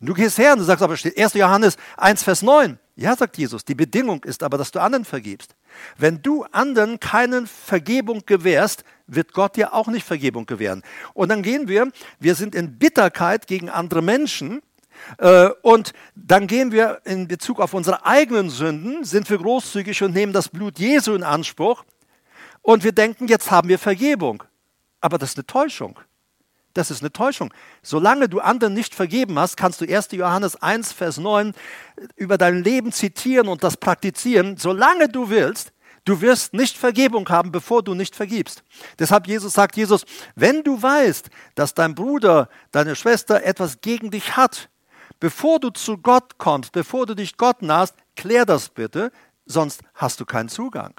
Und du gehst her und du sagst aber, steht 1. Johannes 1, Vers 9. Ja, sagt Jesus, die Bedingung ist aber, dass du anderen vergibst. Wenn du anderen keine Vergebung gewährst, wird Gott dir auch nicht Vergebung gewähren. Und dann gehen wir, wir sind in Bitterkeit gegen andere Menschen, und dann gehen wir in Bezug auf unsere eigenen Sünden, sind wir großzügig und nehmen das Blut Jesu in Anspruch. Und wir denken, jetzt haben wir Vergebung. Aber das ist eine Täuschung. Das ist eine Täuschung. Solange du anderen nicht vergeben hast, kannst du 1. Johannes 1, Vers 9 über dein Leben zitieren und das praktizieren, solange du willst. Du wirst nicht Vergebung haben, bevor du nicht vergibst. Deshalb Jesus sagt Jesus, wenn du weißt, dass dein Bruder, deine Schwester etwas gegen dich hat, Bevor du zu Gott kommst, bevor du dich Gott nahst, klär das bitte, sonst hast du keinen Zugang.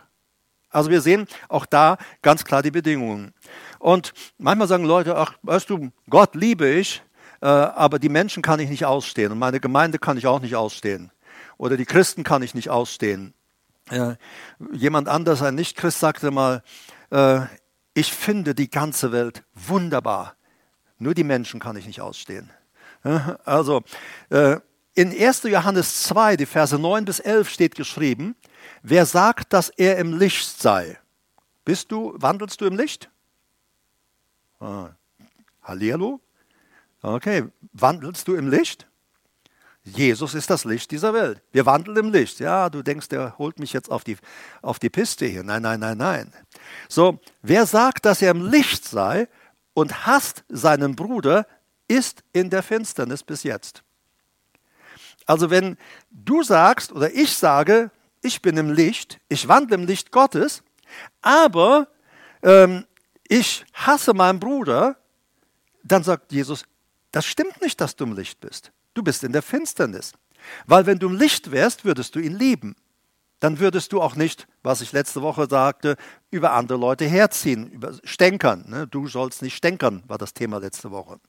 Also wir sehen auch da ganz klar die Bedingungen. Und manchmal sagen Leute, ach, weißt du, Gott liebe ich, äh, aber die Menschen kann ich nicht ausstehen und meine Gemeinde kann ich auch nicht ausstehen. Oder die Christen kann ich nicht ausstehen. Äh, jemand anders, ein Nichtchrist, sagte mal, äh, ich finde die ganze Welt wunderbar, nur die Menschen kann ich nicht ausstehen. Also, äh, in 1. Johannes 2, die Verse 9 bis 11 steht geschrieben, wer sagt, dass er im Licht sei. Bist du, wandelst du im Licht? Ah. Okay, wandelst du im Licht? Jesus ist das Licht dieser Welt. Wir wandeln im Licht. Ja, du denkst, der holt mich jetzt auf die, auf die Piste hier. Nein, nein, nein, nein. So, wer sagt, dass er im Licht sei und hasst seinen Bruder, ist in der Finsternis bis jetzt. Also wenn du sagst oder ich sage, ich bin im Licht, ich wandle im Licht Gottes, aber ähm, ich hasse meinen Bruder, dann sagt Jesus, das stimmt nicht, dass du im Licht bist. Du bist in der Finsternis. Weil wenn du im Licht wärst, würdest du ihn lieben. Dann würdest du auch nicht, was ich letzte Woche sagte, über andere Leute herziehen, über Stänkern. Ne? Du sollst nicht stänkern, war das Thema letzte Woche.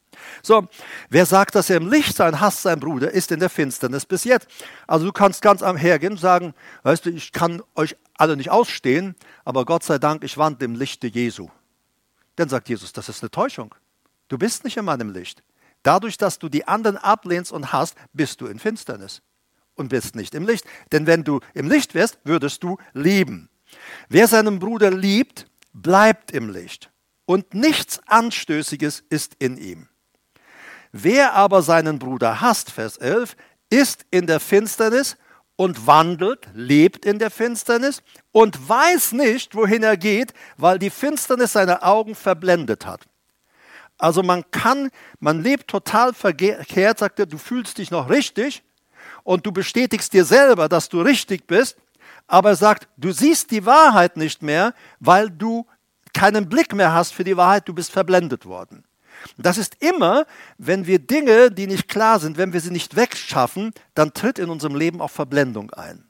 So, wer sagt, dass er im Licht sein, hasst sein Bruder, ist in der Finsternis bis jetzt. Also du kannst ganz am hergehen und sagen, weißt du, ich kann euch alle nicht ausstehen, aber Gott sei Dank, ich wandle im Lichte Jesu. Dann sagt Jesus, das ist eine Täuschung. Du bist nicht in meinem Licht. Dadurch, dass du die anderen ablehnst und hast, bist du in Finsternis und bist nicht im Licht. Denn wenn du im Licht wärst, würdest du lieben. Wer seinen Bruder liebt, bleibt im Licht und nichts Anstößiges ist in ihm. Wer aber seinen Bruder hasst, Vers 11, ist in der Finsternis und wandelt, lebt in der Finsternis und weiß nicht, wohin er geht, weil die Finsternis seine Augen verblendet hat. Also man kann, man lebt total verkehrt, sagt er, du fühlst dich noch richtig und du bestätigst dir selber, dass du richtig bist, aber er sagt, du siehst die Wahrheit nicht mehr, weil du keinen Blick mehr hast für die Wahrheit, du bist verblendet worden. Das ist immer, wenn wir Dinge, die nicht klar sind, wenn wir sie nicht wegschaffen, dann tritt in unserem Leben auch Verblendung ein.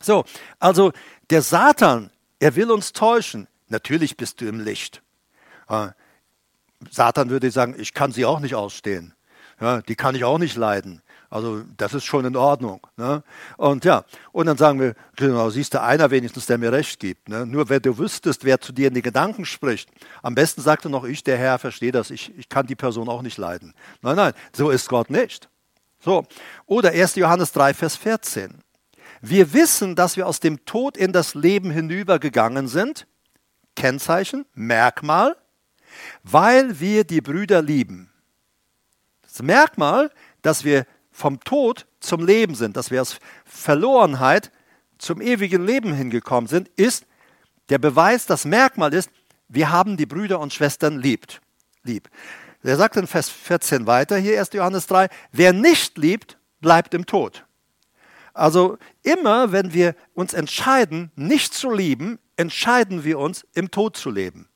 So, also der Satan, er will uns täuschen. Natürlich bist du im Licht. Satan würde sagen, ich kann sie auch nicht ausstehen. Ja, die kann ich auch nicht leiden. Also das ist schon in Ordnung. Ne? Und ja, und dann sagen wir, genau, siehst du einer wenigstens, der mir recht gibt. Ne? Nur wenn du wüsstest, wer zu dir in die Gedanken spricht, am besten sagte noch ich, der Herr, verstehe das, ich, ich kann die Person auch nicht leiden. Nein, nein, so ist Gott nicht. So. Oder 1. Johannes 3, Vers 14. Wir wissen, dass wir aus dem Tod in das Leben hinübergegangen sind. Kennzeichen, Merkmal, weil wir die Brüder lieben. Das Merkmal, dass wir vom Tod zum Leben sind, dass wir aus Verlorenheit zum ewigen Leben hingekommen sind, ist der Beweis, das Merkmal ist, wir haben die Brüder und Schwestern liebt, lieb. Er sagt in Vers 14 weiter, hier 1. Johannes 3, wer nicht liebt, bleibt im Tod. Also immer, wenn wir uns entscheiden, nicht zu lieben, entscheiden wir uns, im Tod zu leben.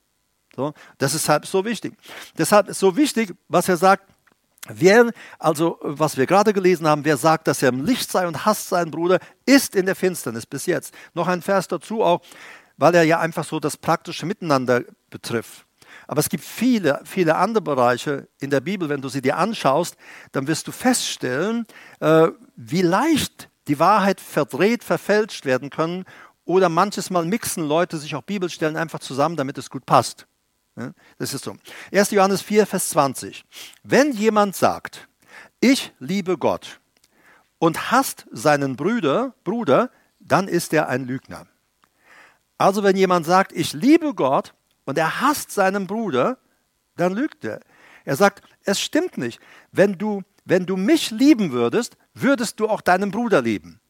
So, das ist halt so wichtig. Deshalb ist so wichtig, was er sagt, Wer, also was wir gerade gelesen haben, wer sagt, dass er im Licht sei und hasst seinen Bruder, ist in der Finsternis bis jetzt. Noch ein Vers dazu auch, weil er ja einfach so das praktische Miteinander betrifft. Aber es gibt viele, viele andere Bereiche in der Bibel, wenn du sie dir anschaust, dann wirst du feststellen, äh, wie leicht die Wahrheit verdreht, verfälscht werden können oder manches Mal mixen Leute sich auch Bibelstellen einfach zusammen, damit es gut passt. Das ist so. 1. Johannes 4, Vers 20. Wenn jemand sagt, ich liebe Gott und hasst seinen Bruder, Bruder, dann ist er ein Lügner. Also wenn jemand sagt, ich liebe Gott und er hasst seinen Bruder, dann lügt er. Er sagt, es stimmt nicht. Wenn du, wenn du mich lieben würdest, würdest du auch deinen Bruder lieben.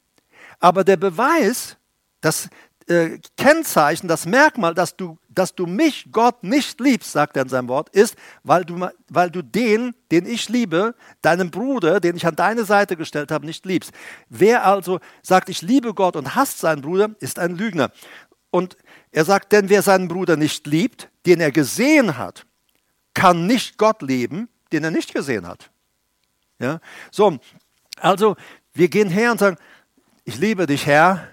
Aber der Beweis, dass äh, Kennzeichen, das Merkmal, dass du, dass du mich, Gott, nicht liebst, sagt er in seinem Wort, ist, weil du, weil du den, den ich liebe, deinen Bruder, den ich an deine Seite gestellt habe, nicht liebst. Wer also sagt, ich liebe Gott und hasst seinen Bruder, ist ein Lügner. Und er sagt, denn wer seinen Bruder nicht liebt, den er gesehen hat, kann nicht Gott lieben, den er nicht gesehen hat. Ja? So, also wir gehen her und sagen, ich liebe dich, Herr,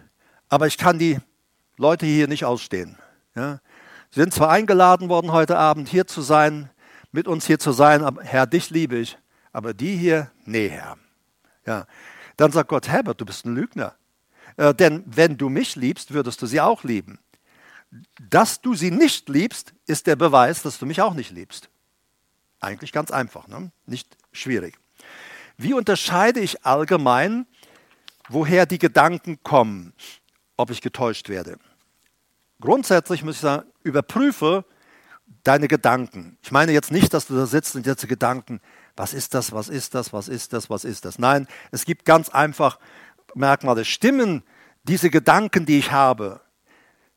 aber ich kann die Leute hier nicht ausstehen. Ja. Sie sind zwar eingeladen worden, heute Abend hier zu sein, mit uns hier zu sein, aber Herr, dich liebe ich, aber die hier, nee, Herr. Ja. Dann sagt Gott, Herbert, du bist ein Lügner. Äh, denn wenn du mich liebst, würdest du sie auch lieben. Dass du sie nicht liebst, ist der Beweis, dass du mich auch nicht liebst. Eigentlich ganz einfach, ne? nicht schwierig. Wie unterscheide ich allgemein, woher die Gedanken kommen, ob ich getäuscht werde? Grundsätzlich muss ich sagen, überprüfe deine Gedanken. Ich meine jetzt nicht, dass du da sitzt und jetzt Gedanken, was ist das, was ist das, was ist das, was ist das. Nein, es gibt ganz einfach Merkmale. Stimmen diese Gedanken, die ich habe,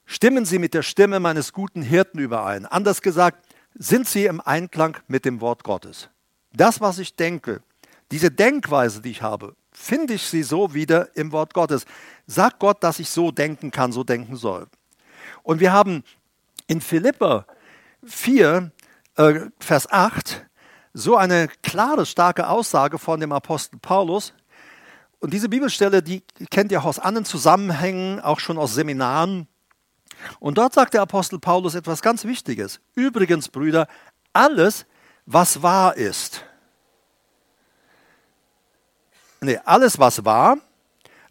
stimmen sie mit der Stimme meines guten Hirten überein? Anders gesagt, sind sie im Einklang mit dem Wort Gottes? Das, was ich denke, diese Denkweise, die ich habe, finde ich sie so wieder im Wort Gottes. Sagt Gott, dass ich so denken kann, so denken soll. Und wir haben in Philippa 4, äh, Vers 8, so eine klare, starke Aussage von dem Apostel Paulus. und diese Bibelstelle, die kennt ihr auch aus anderen Zusammenhängen, auch schon aus Seminaren. Und dort sagt der Apostel Paulus etwas ganz Wichtiges. Übrigens, Brüder, alles, was wahr ist, nee, alles, was wahr,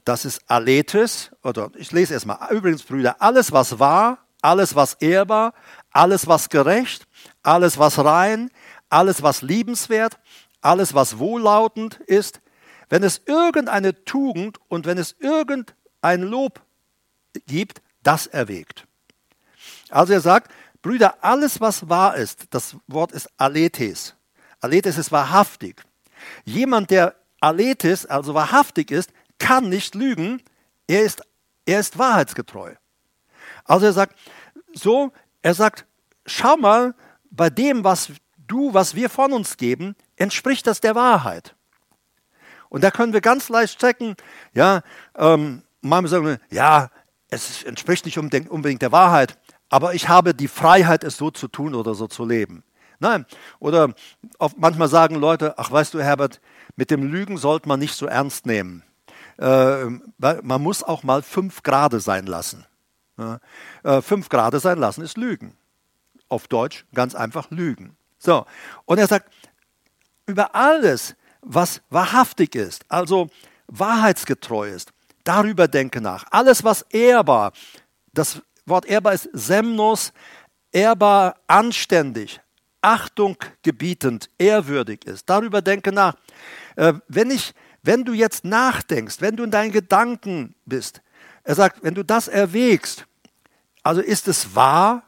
das ist Aletes, oder ich lese erstmal, übrigens, Brüder, alles, was wahr, alles, was ehrbar, alles, was gerecht, alles, was rein, alles, was liebenswert, alles, was wohllautend ist, wenn es irgendeine Tugend und wenn es irgendein Lob gibt, das erwägt. Also er sagt, Brüder, alles, was wahr ist, das Wort ist Aletes. Aletes ist wahrhaftig. Jemand, der Aletes, also wahrhaftig ist, kann nicht lügen. Er ist, er ist wahrheitsgetreu. Also er sagt, so, er sagt, schau mal, bei dem, was du, was wir von uns geben, entspricht das der Wahrheit. Und da können wir ganz leicht checken, ja, ähm, sagen wir, ja, es entspricht nicht unbedingt der Wahrheit, aber ich habe die Freiheit, es so zu tun oder so zu leben. Nein, oder manchmal sagen Leute, ach weißt du, Herbert, mit dem Lügen sollte man nicht so ernst nehmen. Äh, man muss auch mal fünf Grade sein lassen. Ja, äh, fünf Grade sein lassen ist Lügen. Auf Deutsch ganz einfach Lügen. So, und er sagt, über alles, was wahrhaftig ist, also wahrheitsgetreu ist, darüber denke nach. Alles, was ehrbar, das Wort ehrbar ist Semnos, ehrbar, anständig, Achtung gebietend, ehrwürdig ist. Darüber denke nach. Äh, wenn, ich, wenn du jetzt nachdenkst, wenn du in deinen Gedanken bist, er sagt, wenn du das erwägst, also ist es wahr?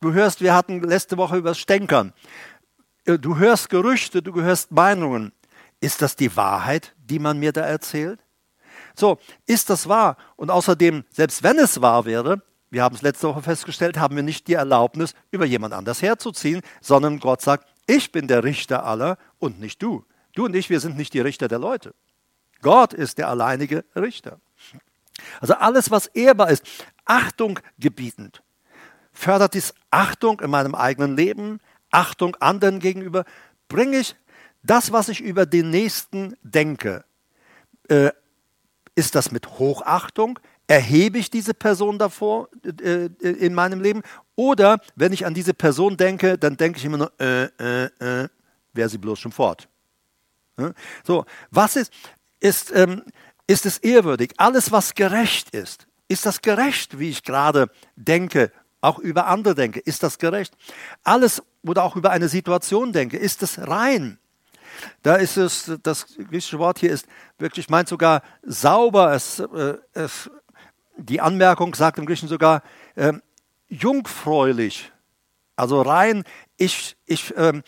Du hörst, wir hatten letzte Woche über das Stänkern. Äh, du hörst Gerüchte, du hörst Meinungen. Ist das die Wahrheit, die man mir da erzählt? So, ist das wahr? Und außerdem, selbst wenn es wahr wäre, wir haben es letzte Woche festgestellt, haben wir nicht die Erlaubnis, über jemand anders herzuziehen, sondern Gott sagt, ich bin der Richter aller und nicht du. Du und ich, wir sind nicht die Richter der Leute. Gott ist der alleinige Richter. Also alles, was ehrbar ist, Achtung gebietend, fördert dies Achtung in meinem eigenen Leben, Achtung anderen gegenüber, bringe ich das, was ich über den Nächsten denke, äh, ist das mit Hochachtung? Erhebe ich diese Person davor äh, äh, in meinem Leben? Oder wenn ich an diese Person denke, dann denke ich immer nur, äh, äh, äh, wäre sie bloß schon fort. Ja? So, was ist, ist, ähm, ist es ehrwürdig? Alles, was gerecht ist, ist das gerecht, wie ich gerade denke, auch über andere denke? Ist das gerecht? Alles oder auch über eine Situation denke, ist es rein? Da ist es, das griechische Wort hier ist wirklich, meint sogar sauber. Es, äh, es, die Anmerkung sagt im Griechischen sogar äh, jungfräulich, also rein. Ich, ich, äh,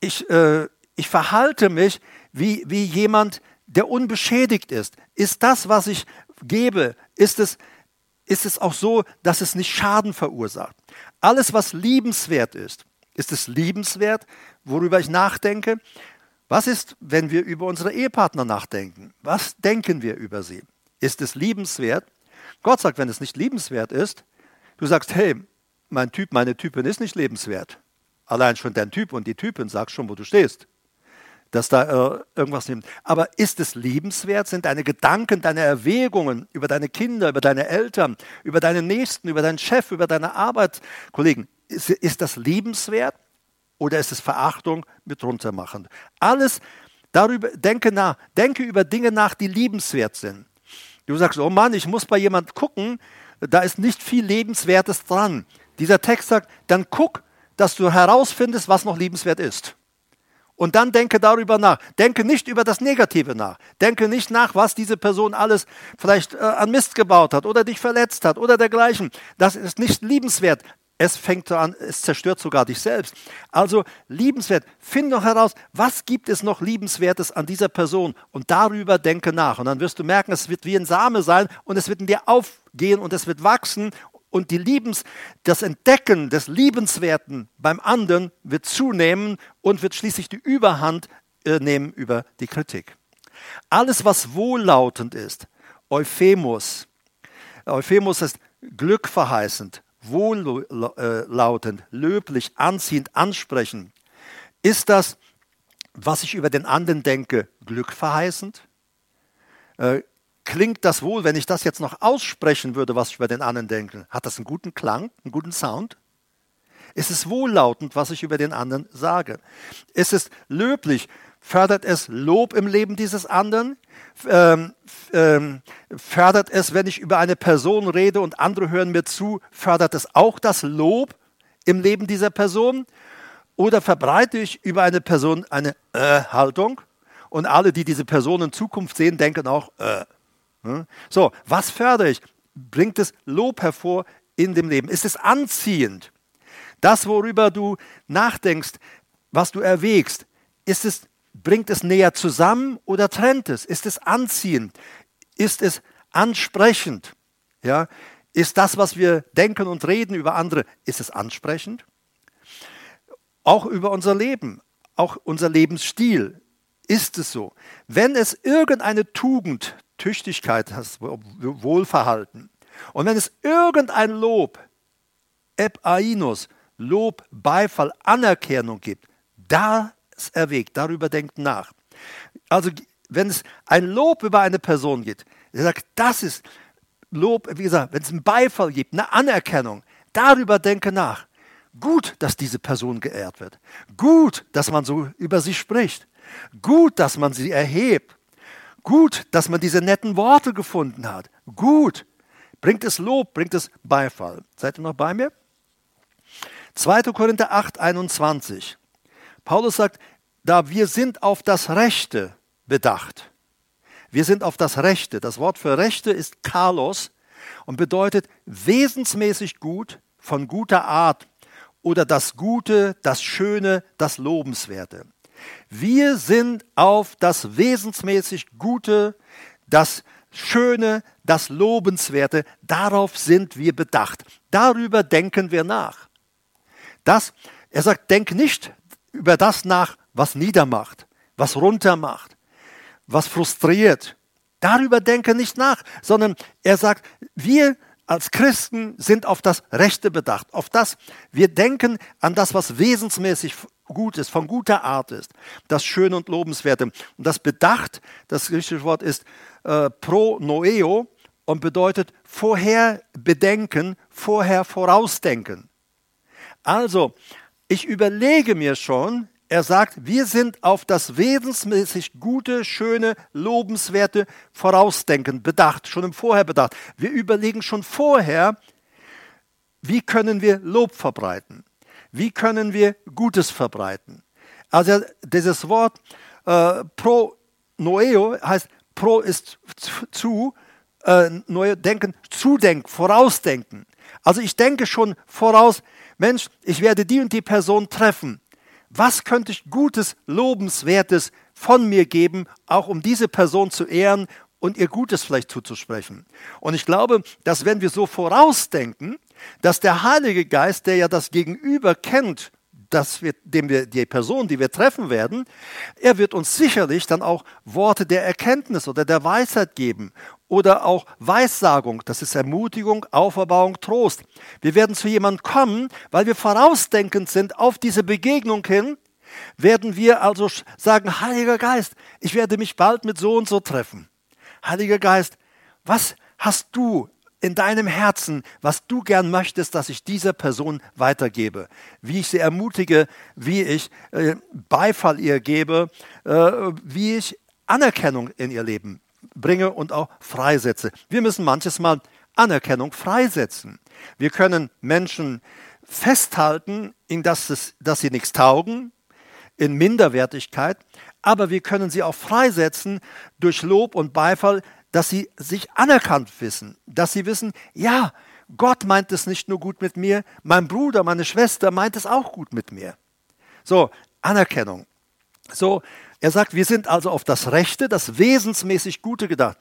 ich, ich verhalte mich wie, wie jemand, der unbeschädigt ist. Ist das, was ich gebe, ist es, ist es auch so, dass es nicht Schaden verursacht. Alles, was liebenswert ist, ist es liebenswert, worüber ich nachdenke. Was ist, wenn wir über unsere Ehepartner nachdenken? Was denken wir über sie? Ist es liebenswert? Gott sagt, wenn es nicht liebenswert ist, du sagst, hey, mein Typ, meine Typin ist nicht lebenswert. Allein schon dein Typ und die Typin sagt schon, wo du stehst. Dass da äh, irgendwas nimmt. Aber ist es liebenswert? Sind deine Gedanken, deine Erwägungen über deine Kinder, über deine Eltern, über deine Nächsten, über deinen Chef, über deine Arbeitskollegen, ist, ist das liebenswert? oder ist es Verachtung mit runtermachen? Alles darüber, denke nach, denke über Dinge nach, die liebenswert sind. Du sagst, oh Mann, ich muss bei jemand gucken, da ist nicht viel Lebenswertes dran. Dieser Text sagt, dann guck, dass du herausfindest, was noch liebenswert ist. Und dann denke darüber nach. Denke nicht über das Negative nach. Denke nicht nach, was diese Person alles vielleicht äh, an Mist gebaut hat oder dich verletzt hat oder dergleichen. Das ist nicht liebenswert. Es fängt an, es zerstört sogar dich selbst. Also liebenswert, finde doch heraus, was gibt es noch liebenswertes an dieser Person und darüber denke nach. Und dann wirst du merken, es wird wie ein Same sein und es wird in dir aufgehen und es wird wachsen und die Liebens, das Entdecken des Liebenswerten beim anderen wird zunehmen und wird schließlich die Überhand äh, nehmen über die Kritik. Alles, was wohllautend ist, Euphemus, Euphemus ist glückverheißend, wohllautend, löblich, anziehend, ansprechend? Ist das, was ich über den anderen denke, glückverheißend? Äh, klingt das wohl, wenn ich das jetzt noch aussprechen würde, was ich über den anderen denke? Hat das einen guten Klang, einen guten Sound? Ist es wohllautend, was ich über den anderen sage? Ist es löblich? Fördert es Lob im Leben dieses anderen? Ähm, ähm, fördert es, wenn ich über eine Person rede und andere hören mir zu, fördert es auch das Lob im Leben dieser Person? Oder verbreite ich über eine Person eine Äh-Haltung? Und alle, die diese Person in Zukunft sehen, denken auch Äh. Hm? So, was fördere ich? Bringt es Lob hervor in dem Leben? Ist es anziehend? Das, worüber du nachdenkst, was du erwägst, ist es, bringt es näher zusammen oder trennt es? Ist es anziehend? Ist es ansprechend? Ja? Ist das, was wir denken und reden über andere, ist es ansprechend? Auch über unser Leben, auch unser Lebensstil ist es so. Wenn es irgendeine Tugend, Tüchtigkeit, das Wohlverhalten, und wenn es irgendein Lob, Epainos, Lob, Beifall, Anerkennung gibt, das erwägt, darüber denkt nach. Also wenn es ein Lob über eine Person gibt, er sagt, das ist Lob, wie gesagt, wenn es einen Beifall gibt, eine Anerkennung, darüber denke nach. Gut, dass diese Person geehrt wird. Gut, dass man so über sie spricht. Gut, dass man sie erhebt. Gut, dass man diese netten Worte gefunden hat. Gut. Bringt es Lob, bringt es Beifall. Seid ihr noch bei mir? 2. Korinther 8, 21. Paulus sagt, da wir sind auf das Rechte bedacht. Wir sind auf das Rechte. Das Wort für Rechte ist Kalos und bedeutet wesensmäßig gut, von guter Art oder das Gute, das Schöne, das Lobenswerte. Wir sind auf das wesensmäßig Gute, das Schöne, das Lobenswerte, darauf sind wir bedacht. Darüber denken wir nach. Das, er sagt, denk nicht über das nach, was niedermacht, was runtermacht, was frustriert. Darüber denke nicht nach, sondern er sagt, wir als Christen sind auf das Rechte bedacht, auf das, wir denken an das, was wesensmäßig gut ist, von guter Art ist, das Schöne und Lobenswerte. Und das bedacht, das griechische Wort ist äh, pro noeo und bedeutet vorher bedenken, vorher vorausdenken. Also, ich überlege mir schon, er sagt, wir sind auf das wesensmäßig Gute, Schöne, Lobenswerte vorausdenken, bedacht, schon im Vorher bedacht. Wir überlegen schon vorher, wie können wir Lob verbreiten? Wie können wir Gutes verbreiten? Also dieses Wort äh, pro noeo heißt, pro ist zu, äh, denken, zudenken, vorausdenken. Also ich denke schon voraus, Mensch, ich werde die und die Person treffen. Was könnte ich Gutes, Lobenswertes von mir geben, auch um diese Person zu ehren und ihr Gutes vielleicht zuzusprechen. Und ich glaube, dass wenn wir so vorausdenken, dass der Heilige Geist, der ja das Gegenüber kennt, dass wir, dem wir, die Person, die wir treffen werden, er wird uns sicherlich dann auch Worte der Erkenntnis oder der Weisheit geben oder auch Weissagung, das ist Ermutigung, Auferbauung, Trost. Wir werden zu jemandem kommen, weil wir vorausdenkend sind auf diese Begegnung hin, werden wir also sagen, Heiliger Geist, ich werde mich bald mit so und so treffen. Heiliger Geist, was hast du in deinem Herzen, was du gern möchtest, dass ich dieser Person weitergebe, wie ich sie ermutige, wie ich äh, Beifall ihr gebe, äh, wie ich Anerkennung in ihr Leben bringe und auch freisetze. Wir müssen manches Mal Anerkennung freisetzen. Wir können Menschen festhalten, in das, dass sie nichts taugen, in Minderwertigkeit, aber wir können sie auch freisetzen durch Lob und Beifall, dass sie sich anerkannt wissen, dass sie wissen, ja, Gott meint es nicht nur gut mit mir, mein Bruder, meine Schwester meint es auch gut mit mir. So, Anerkennung. So, er sagt, wir sind also auf das Rechte, das wesensmäßig Gute gedacht.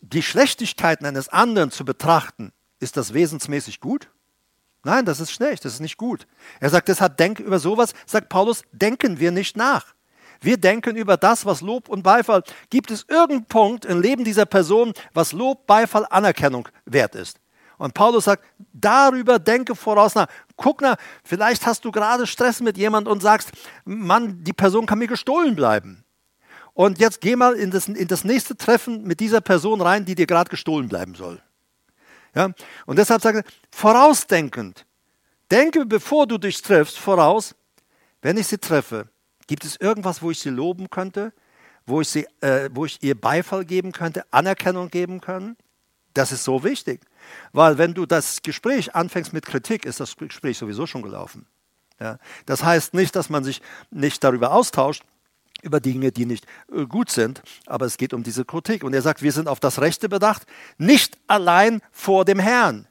Die Schlechtigkeiten eines anderen zu betrachten, ist das wesensmäßig gut? Nein, das ist schlecht, das ist nicht gut. Er sagt deshalb, denk über sowas, sagt Paulus, denken wir nicht nach. Wir denken über das, was Lob und Beifall. Gibt es irgendeinen Punkt im Leben dieser Person, was Lob, Beifall, Anerkennung wert ist? Und Paulus sagt, darüber denke voraus nach. Guck nach, vielleicht hast du gerade Stress mit jemand und sagst, Mann, die Person kann mir gestohlen bleiben. und jetzt geh mal in das, in das nächste Treffen mit dieser Person rein, die dir gerade gestohlen bleiben soll. Ja? Und deshalb sage ich, vorausdenkend, denke, bevor du dich triffst, voraus, wenn ich sie treffe, gibt es irgendwas, wo ich sie loben könnte, wo ich, sie, äh, wo ich ihr Beifall geben könnte, Anerkennung geben kann? Das ist so wichtig, weil wenn du das Gespräch anfängst mit Kritik, ist das Gespräch sowieso schon gelaufen. Ja? Das heißt nicht, dass man sich nicht darüber austauscht, über Dinge, die nicht äh, gut sind, aber es geht um diese Kritik. Und er sagt, wir sind auf das Rechte bedacht, nicht allein vor dem Herrn.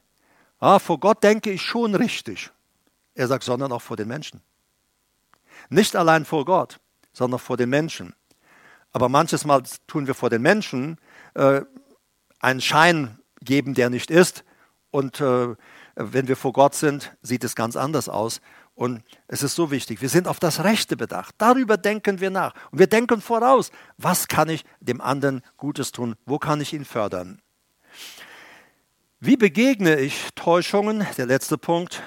Ja, vor Gott denke ich schon richtig. Er sagt, sondern auch vor den Menschen. Nicht allein vor Gott, sondern vor den Menschen. Aber manches Mal tun wir vor den Menschen äh, einen Schein geben, der nicht ist. Und äh, wenn wir vor Gott sind, sieht es ganz anders aus. Und es ist so wichtig, wir sind auf das Rechte bedacht. Darüber denken wir nach. Und wir denken voraus, was kann ich dem anderen Gutes tun? Wo kann ich ihn fördern? Wie begegne ich Täuschungen? Der letzte Punkt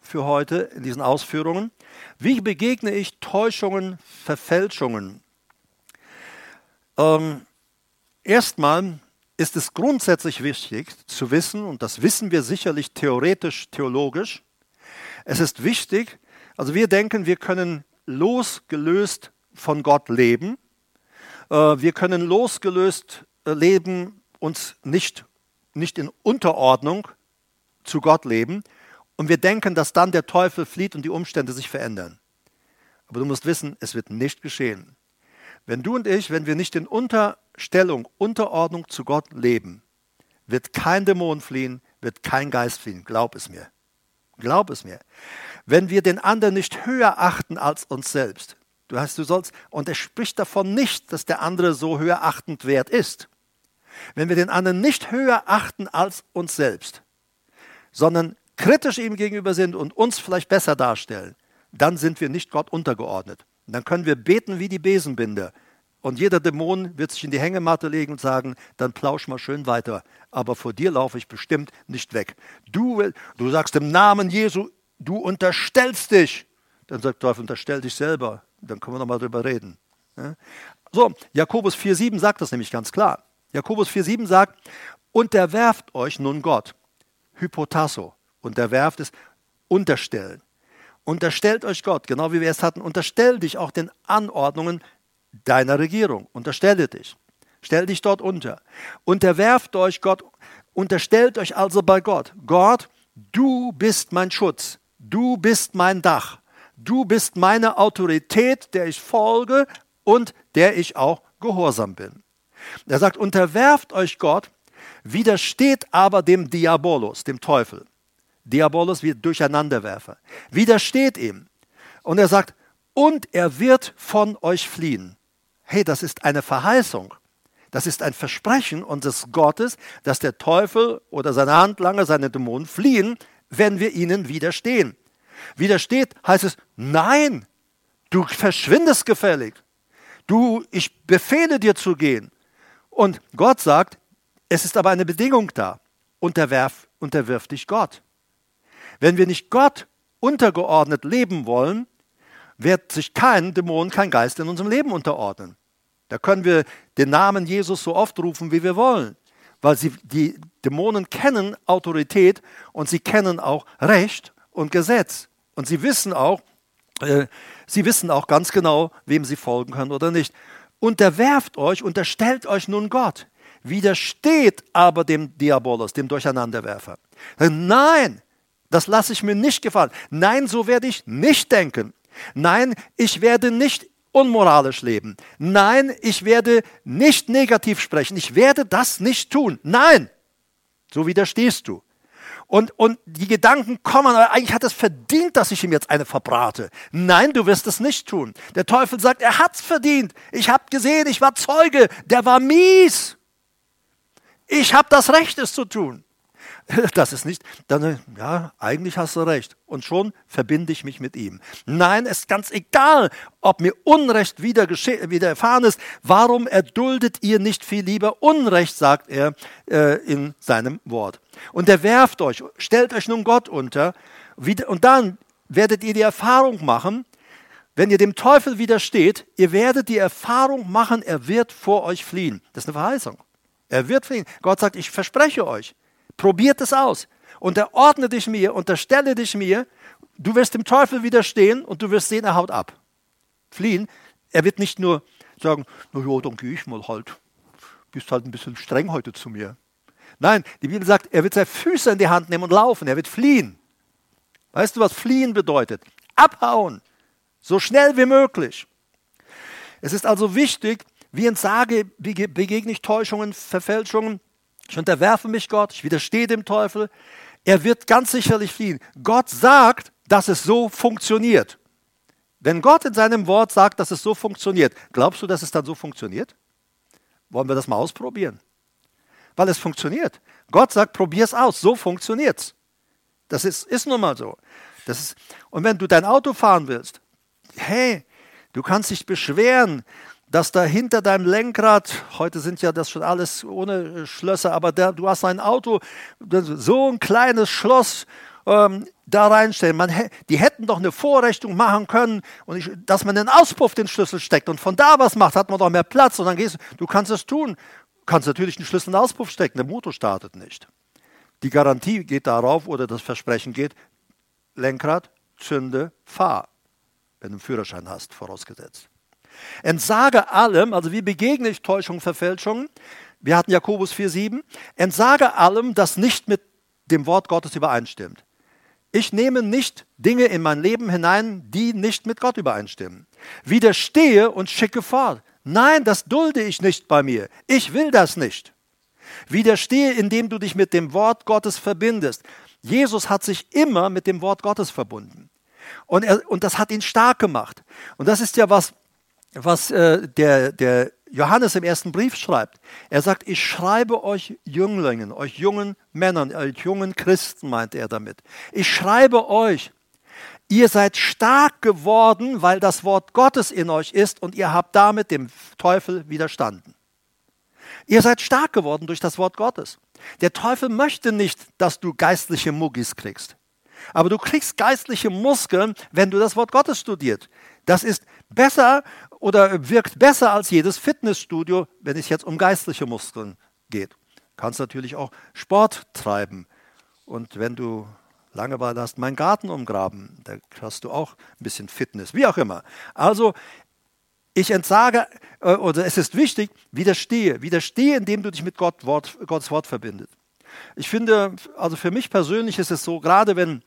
für heute in diesen Ausführungen. Wie begegne ich Täuschungen, Verfälschungen? Ähm, erstmal ist es grundsätzlich wichtig zu wissen, und das wissen wir sicherlich theoretisch, theologisch, es ist wichtig, also wir denken, wir können losgelöst von Gott leben. Äh, wir können losgelöst äh, leben, uns nicht, nicht in Unterordnung zu Gott leben. Und wir denken, dass dann der Teufel flieht und die Umstände sich verändern. Aber du musst wissen, es wird nicht geschehen. Wenn du und ich, wenn wir nicht in Unterstellung, Unterordnung zu Gott leben, wird kein Dämon fliehen, wird kein Geist fliehen. Glaub es mir. Glaub es mir. Wenn wir den anderen nicht höher achten als uns selbst, du hast, du sollst, und er spricht davon nicht, dass der andere so höher achtend wert ist. Wenn wir den anderen nicht höher achten als uns selbst, sondern kritisch ihm gegenüber sind und uns vielleicht besser darstellen, dann sind wir nicht Gott untergeordnet. Und dann können wir beten wie die Besenbinder. Und jeder Dämon wird sich in die Hängematte legen und sagen, dann plausch mal schön weiter. Aber vor dir laufe ich bestimmt nicht weg. Du, du sagst im Namen Jesu, du unterstellst dich. Dann sagt Teufel, unterstell dich selber. Dann können wir nochmal drüber reden. So, Jakobus 4,7 sagt das nämlich ganz klar. Jakobus 4,7 sagt, unterwerft euch nun Gott. Hypotasso. Unterwerft ist unterstellen. Unterstellt euch Gott, genau wie wir es hatten. Unterstell dich auch den Anordnungen deiner Regierung. Unterstelle dich. Stell dich dort unter. Unterwerft euch Gott. Unterstellt euch also bei Gott. Gott, du bist mein Schutz. Du bist mein Dach. Du bist meine Autorität, der ich folge und der ich auch gehorsam bin. Er sagt, unterwerft euch Gott, widersteht aber dem Diabolos, dem Teufel. Diabolos wie Durcheinanderwerfer. Widersteht ihm. Und er sagt, und er wird von euch fliehen hey, das ist eine Verheißung. Das ist ein Versprechen unseres Gottes, dass der Teufel oder seine Handlanger, seine Dämonen fliehen, wenn wir ihnen widerstehen. Widersteht heißt es, nein, du verschwindest gefällig. Du, ich befehle dir zu gehen. Und Gott sagt, es ist aber eine Bedingung da. Unterwerf, unterwirf dich Gott. Wenn wir nicht Gott untergeordnet leben wollen, wird sich kein Dämon, kein Geist in unserem Leben unterordnen. Da können wir den Namen Jesus so oft rufen, wie wir wollen, weil sie, die Dämonen kennen Autorität und sie kennen auch Recht und Gesetz. Und sie wissen auch, äh, sie wissen auch ganz genau, wem sie folgen können oder nicht. Unterwerft euch, unterstellt euch nun Gott. Widersteht aber dem Diabolos, dem Durcheinanderwerfer. Nein, das lasse ich mir nicht gefallen. Nein, so werde ich nicht denken. Nein, ich werde nicht unmoralisch leben. Nein, ich werde nicht negativ sprechen. Ich werde das nicht tun. Nein, so widerstehst du. Und, und die Gedanken kommen, eigentlich hat es verdient, dass ich ihm jetzt eine verbrate. Nein, du wirst es nicht tun. Der Teufel sagt, er hat es verdient. Ich habe gesehen, ich war Zeuge, der war mies. Ich habe das Recht, es zu tun. das ist nicht, dann, ja, eigentlich hast du recht. Und schon verbinde ich mich mit ihm. Nein, es ist ganz egal, ob mir Unrecht wieder widerfahren ist. Warum erduldet ihr nicht viel lieber Unrecht, sagt er äh, in seinem Wort. Und er werft euch, stellt euch nun Gott unter. Und dann werdet ihr die Erfahrung machen, wenn ihr dem Teufel widersteht, ihr werdet die Erfahrung machen, er wird vor euch fliehen. Das ist eine Verheißung. Er wird fliehen. Gott sagt, ich verspreche euch, probiert es aus. Unterordne dich mir, unterstelle dich mir. Du wirst dem Teufel widerstehen und du wirst sehen, er haut ab. Fliehen. Er wird nicht nur sagen, na ja, dann gehe ich mal halt. Bist halt ein bisschen streng heute zu mir. Nein, die Bibel sagt, er wird seine Füße in die Hand nehmen und laufen. Er wird fliehen. Weißt du, was fliehen bedeutet? Abhauen. So schnell wie möglich. Es ist also wichtig, wie entsage, begegne ich Täuschungen, Verfälschungen. Ich unterwerfe mich Gott, ich widerstehe dem Teufel. Er wird ganz sicherlich fliehen. Gott sagt, dass es so funktioniert. Wenn Gott in seinem Wort sagt, dass es so funktioniert, glaubst du, dass es dann so funktioniert? Wollen wir das mal ausprobieren? Weil es funktioniert. Gott sagt, probier es aus, so funktioniert es. Das ist, ist nun mal so. Das ist, und wenn du dein Auto fahren willst, hey, du kannst dich beschweren, dass da hinter deinem Lenkrad, heute sind ja das schon alles ohne Schlösser, aber der, du hast ein Auto, so ein kleines Schloss ähm, da reinstellen. Man, die hätten doch eine Vorrichtung machen können, und ich, dass man den Auspuff den Schlüssel steckt und von da was macht, hat man doch mehr Platz und dann gehst du, kannst es tun. Du kannst natürlich den Schlüssel in den Auspuff stecken, der Motor startet nicht. Die Garantie geht darauf oder das Versprechen geht, Lenkrad, zünde, fahr, wenn du einen Führerschein hast, vorausgesetzt. Entsage allem, also wie begegne ich Täuschung, Verfälschung? Wir hatten Jakobus 4,7. Entsage allem, das nicht mit dem Wort Gottes übereinstimmt. Ich nehme nicht Dinge in mein Leben hinein, die nicht mit Gott übereinstimmen. Widerstehe und schicke fort. Nein, das dulde ich nicht bei mir. Ich will das nicht. Widerstehe, indem du dich mit dem Wort Gottes verbindest. Jesus hat sich immer mit dem Wort Gottes verbunden. Und, er, und das hat ihn stark gemacht. Und das ist ja was, was äh, der, der Johannes im ersten Brief schreibt. Er sagt, ich schreibe euch Jünglingen, euch jungen Männern, euch jungen Christen, meint er damit. Ich schreibe euch, ihr seid stark geworden, weil das Wort Gottes in euch ist und ihr habt damit dem Teufel widerstanden. Ihr seid stark geworden durch das Wort Gottes. Der Teufel möchte nicht, dass du geistliche Muggis kriegst. Aber du kriegst geistliche Muskeln, wenn du das Wort Gottes studiert. Das ist besser oder wirkt besser als jedes Fitnessstudio, wenn es jetzt um geistliche Muskeln geht. Kannst natürlich auch Sport treiben. Und wenn du Langeweile hast, meinen Garten umgraben, da hast du auch ein bisschen Fitness, wie auch immer. Also ich entsage, äh, oder es ist wichtig, widerstehe. Widerstehe, indem du dich mit Gott, Wort, Gottes Wort verbindest. Ich finde, also für mich persönlich ist es so, gerade wenn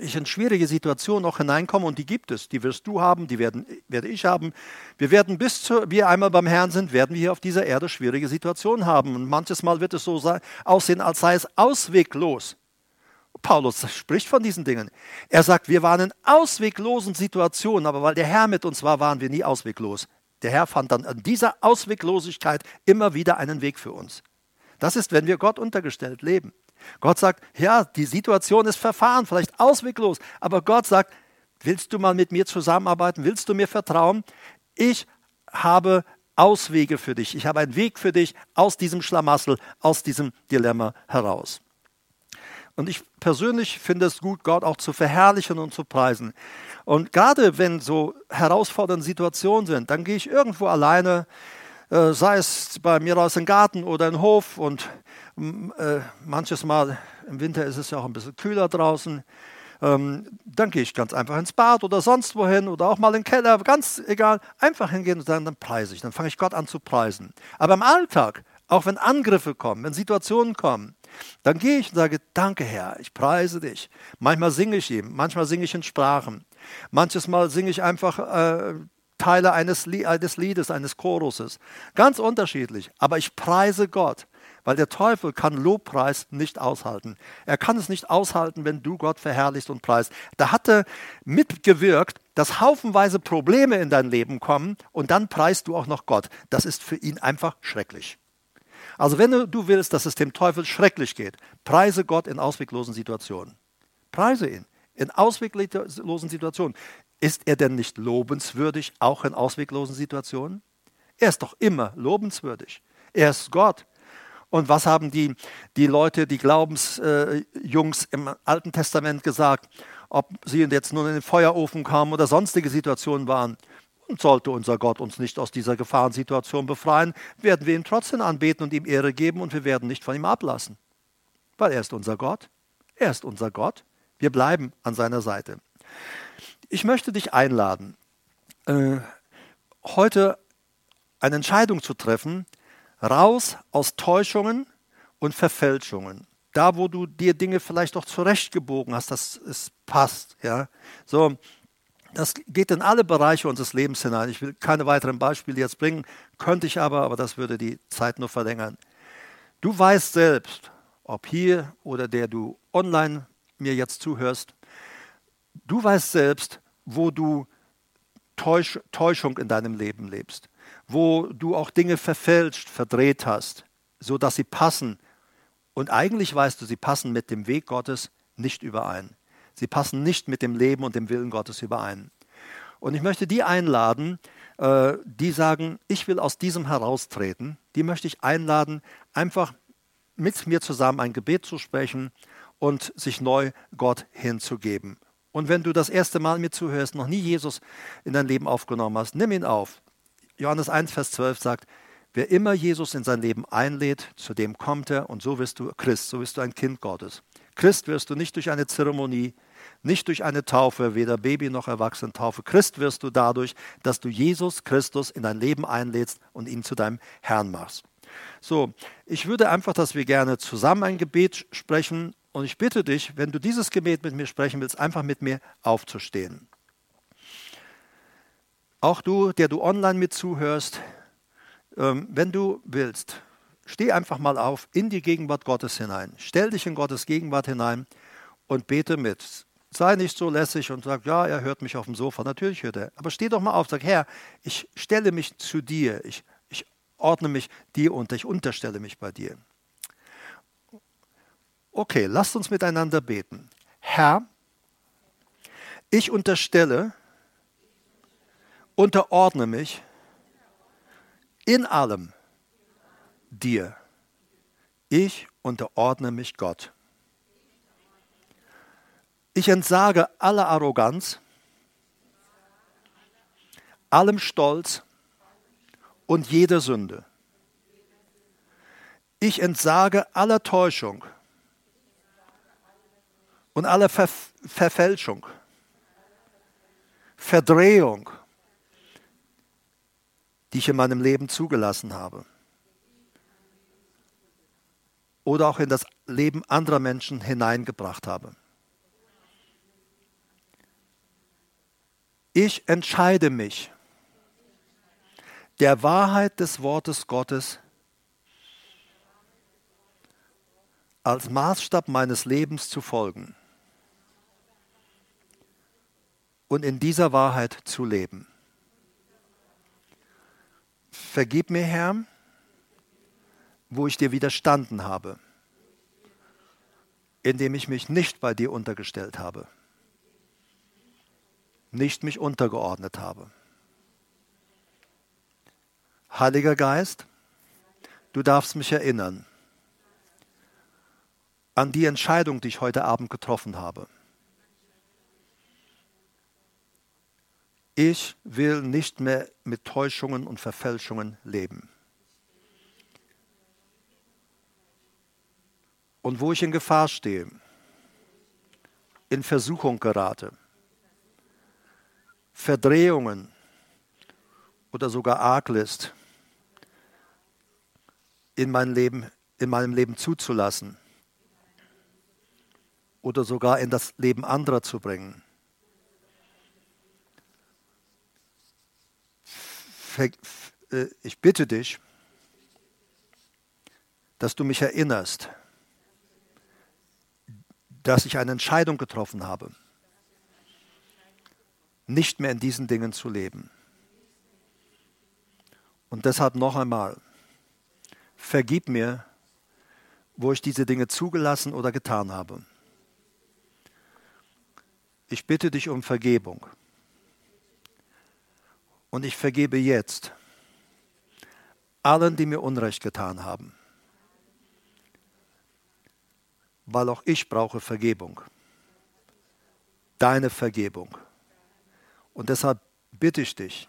ich in schwierige Situationen auch hineinkomme und die gibt es. Die wirst du haben, die werden, werde ich haben. Wir werden bis zu, wir einmal beim Herrn sind, werden wir hier auf dieser Erde schwierige Situationen haben. Und manches Mal wird es so sein, aussehen, als sei es ausweglos. Paulus spricht von diesen Dingen. Er sagt, wir waren in ausweglosen Situationen, aber weil der Herr mit uns war, waren wir nie ausweglos. Der Herr fand dann an dieser Ausweglosigkeit immer wieder einen Weg für uns. Das ist, wenn wir Gott untergestellt leben. Gott sagt, ja, die Situation ist verfahren, vielleicht ausweglos, aber Gott sagt, willst du mal mit mir zusammenarbeiten? Willst du mir vertrauen? Ich habe Auswege für dich. Ich habe einen Weg für dich aus diesem Schlamassel, aus diesem Dilemma heraus. Und ich persönlich finde es gut, Gott auch zu verherrlichen und zu preisen. Und gerade wenn so herausfordernde Situationen sind, dann gehe ich irgendwo alleine, äh, sei es bei mir aus dem Garten oder im Hof und manches Mal im Winter ist es ja auch ein bisschen kühler draußen. Ähm, dann gehe ich ganz einfach ins Bad oder sonst wohin oder auch mal in den Keller, ganz egal. Einfach hingehen und sagen, dann preise ich. Dann fange ich Gott an zu preisen. Aber im Alltag, auch wenn Angriffe kommen, wenn Situationen kommen, dann gehe ich und sage, danke Herr, ich preise dich. Manchmal singe ich ihm, manchmal singe ich in Sprachen. Manches Mal singe ich einfach äh, Teile eines Liedes, eines Choruses. Ganz unterschiedlich. Aber ich preise Gott. Weil der Teufel kann Lobpreis nicht aushalten. Er kann es nicht aushalten, wenn du Gott verherrlichst und preist. Da hat er mitgewirkt, dass haufenweise Probleme in dein Leben kommen und dann preist du auch noch Gott. Das ist für ihn einfach schrecklich. Also wenn du willst, dass es dem Teufel schrecklich geht, preise Gott in ausweglosen Situationen. Preise ihn in ausweglosen Situationen. Ist er denn nicht lobenswürdig, auch in ausweglosen Situationen? Er ist doch immer lobenswürdig. Er ist Gott. Und was haben die, die Leute, die Glaubensjungs äh, im Alten Testament gesagt? ob sie jetzt nun in den Feuerofen kamen oder sonstige Situationen waren. Und sollte unser Gott uns nicht aus dieser Gefahrensituation befreien, werden wir ihn trotzdem anbeten und ihm Ehre geben und wir werden nicht von ihm ablassen. Weil er ist unser Gott. Er ist unser Gott. Wir bleiben an seiner Seite. Ich möchte dich einladen, äh, heute eine Entscheidung zu treffen, raus aus Täuschungen und Verfälschungen. Da, wo du dir Dinge vielleicht auch zurechtgebogen hast, dass es passt. Ja? So, das geht in alle Bereiche unseres Lebens hinein. Ich will keine weiteren Beispiele jetzt bringen, könnte ich aber, aber das würde die Zeit nur verlängern. Du weißt selbst, ob hier oder der du online mir jetzt zuhörst, du weißt selbst, wo du Täusch, Täuschung in deinem Leben lebst, wo du auch Dinge verfälscht, verdreht hast, so dass sie passen. Und eigentlich weißt du, sie passen mit dem Weg Gottes nicht überein. Sie passen nicht mit dem Leben und dem Willen Gottes überein. Und ich möchte die einladen, äh, die sagen, ich will aus diesem heraustreten. Die möchte ich einladen, einfach mit mir zusammen ein Gebet zu sprechen und sich neu Gott hinzugeben. Und wenn du das erste Mal mir zuhörst, noch nie Jesus in dein Leben aufgenommen hast, nimm ihn auf. Johannes 1, Vers 12 sagt, wer immer Jesus in sein Leben einlädt, zu dem kommt er und so wirst du Christ, so wirst du ein Kind Gottes. Christ wirst du nicht durch eine Zeremonie, nicht durch eine Taufe, weder Baby noch Erwachsenentaufe. Christ wirst du dadurch, dass du Jesus Christus in dein Leben einlädst und ihn zu deinem Herrn machst. So, ich würde einfach, dass wir gerne zusammen ein Gebet sprechen und ich bitte dich, wenn du dieses Gebet mit mir sprechen willst, einfach mit mir aufzustehen. Auch du, der du online mit zuhörst, ähm, wenn du willst, steh einfach mal auf in die Gegenwart Gottes hinein. Stell dich in Gottes Gegenwart hinein und bete mit. Sei nicht so lässig und sag, ja, er hört mich auf dem Sofa. Natürlich hört er. Aber steh doch mal auf, sag, Herr, ich stelle mich zu dir. Ich, ich ordne mich dir unter. Ich unterstelle mich bei dir. Okay, lasst uns miteinander beten. Herr, ich unterstelle, unterordne mich in allem dir. Ich unterordne mich Gott. Ich entsage aller Arroganz, allem Stolz und jeder Sünde. Ich entsage aller Täuschung und aller Ver Verfälschung, Verdrehung, die ich in meinem Leben zugelassen habe. Oder auch in das Leben anderer Menschen hineingebracht habe. Ich entscheide mich, der Wahrheit des Wortes Gottes als Maßstab meines Lebens zu folgen und in dieser Wahrheit zu leben. Vergib mir, Herr, wo ich dir widerstanden habe, indem ich mich nicht bei dir untergestellt habe, nicht mich untergeordnet habe. Heiliger Geist, du darfst mich erinnern an die Entscheidung, die ich heute Abend getroffen habe. Ich will nicht mehr mit Täuschungen und Verfälschungen leben. Und wo ich in Gefahr stehe, in Versuchung gerate, Verdrehungen oder sogar Arglist in mein Leben, in meinem Leben zuzulassen oder sogar in das Leben anderer zu bringen ich bitte dich, dass du mich erinnerst, dass ich eine Entscheidung getroffen habe, nicht mehr in diesen Dingen zu leben. Und deshalb noch einmal, vergib mir, wo ich diese Dinge zugelassen oder getan habe. Ich bitte dich um Vergebung. Und ich vergebe jetzt allen, die mir Unrecht getan haben, weil auch ich brauche Vergebung. deine Vergebung. Und deshalb bitte ich dich,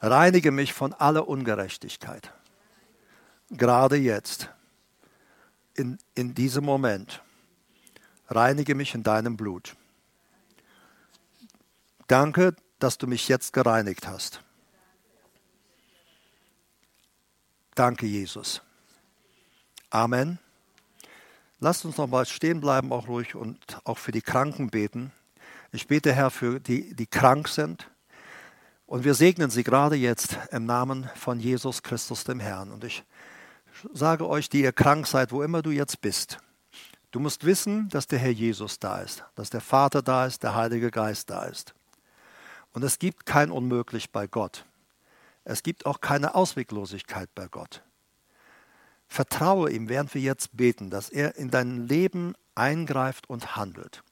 reinige mich von aller Ungerechtigkeit. Gerade jetzt, in, in diesem Moment, reinige mich in deinem Blut. Danke, dass du mich jetzt gereinigt hast. Danke, Jesus. Amen. Lasst uns noch mal stehen bleiben, auch ruhig und auch für die Kranken beten. Ich bete, Herr, für die, die krank sind. Und wir segnen sie gerade jetzt im Namen von Jesus Christus, dem Herrn. Und ich sage euch, die ihr krank seid, wo immer du jetzt bist, du musst wissen, dass der Herr Jesus da ist, dass der Vater da ist, der Heilige Geist da ist. Und es gibt kein Unmöglich bei Gott. Es gibt auch keine Ausweglosigkeit bei Gott. Vertraue ihm, während wir jetzt beten, dass er in dein Leben eingreift und handelt.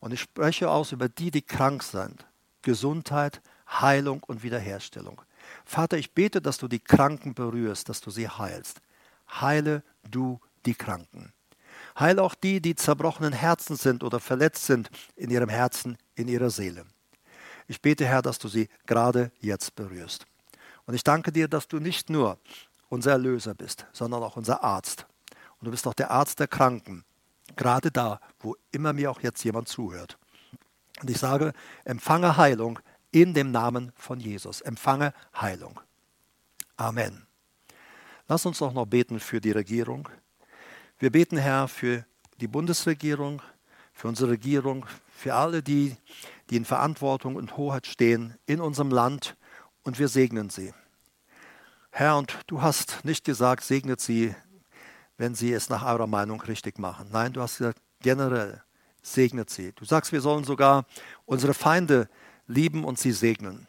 Und ich spreche aus über die, die krank sind. Gesundheit, Heilung und Wiederherstellung. Vater, ich bete, dass du die Kranken berührst, dass du sie heilst. Heile du die Kranken. Heile auch die, die zerbrochenen Herzen sind oder verletzt sind in ihrem Herzen, in ihrer Seele. Ich bete, Herr, dass du sie gerade jetzt berührst. Und ich danke dir, dass du nicht nur unser Erlöser bist, sondern auch unser Arzt. Und du bist auch der Arzt der Kranken, gerade da, wo immer mir auch jetzt jemand zuhört. Und ich sage, empfange Heilung in dem Namen von Jesus. Empfange Heilung. Amen. Lass uns doch noch beten für die Regierung. Wir beten, Herr, für die Bundesregierung, für unsere Regierung, für alle, die, die in Verantwortung und Hoheit stehen in unserem Land und wir segnen sie. Herr, und du hast nicht gesagt, segnet sie, wenn sie es nach eurer Meinung richtig machen. Nein, du hast gesagt, generell segnet sie. Du sagst, wir sollen sogar unsere Feinde lieben und sie segnen.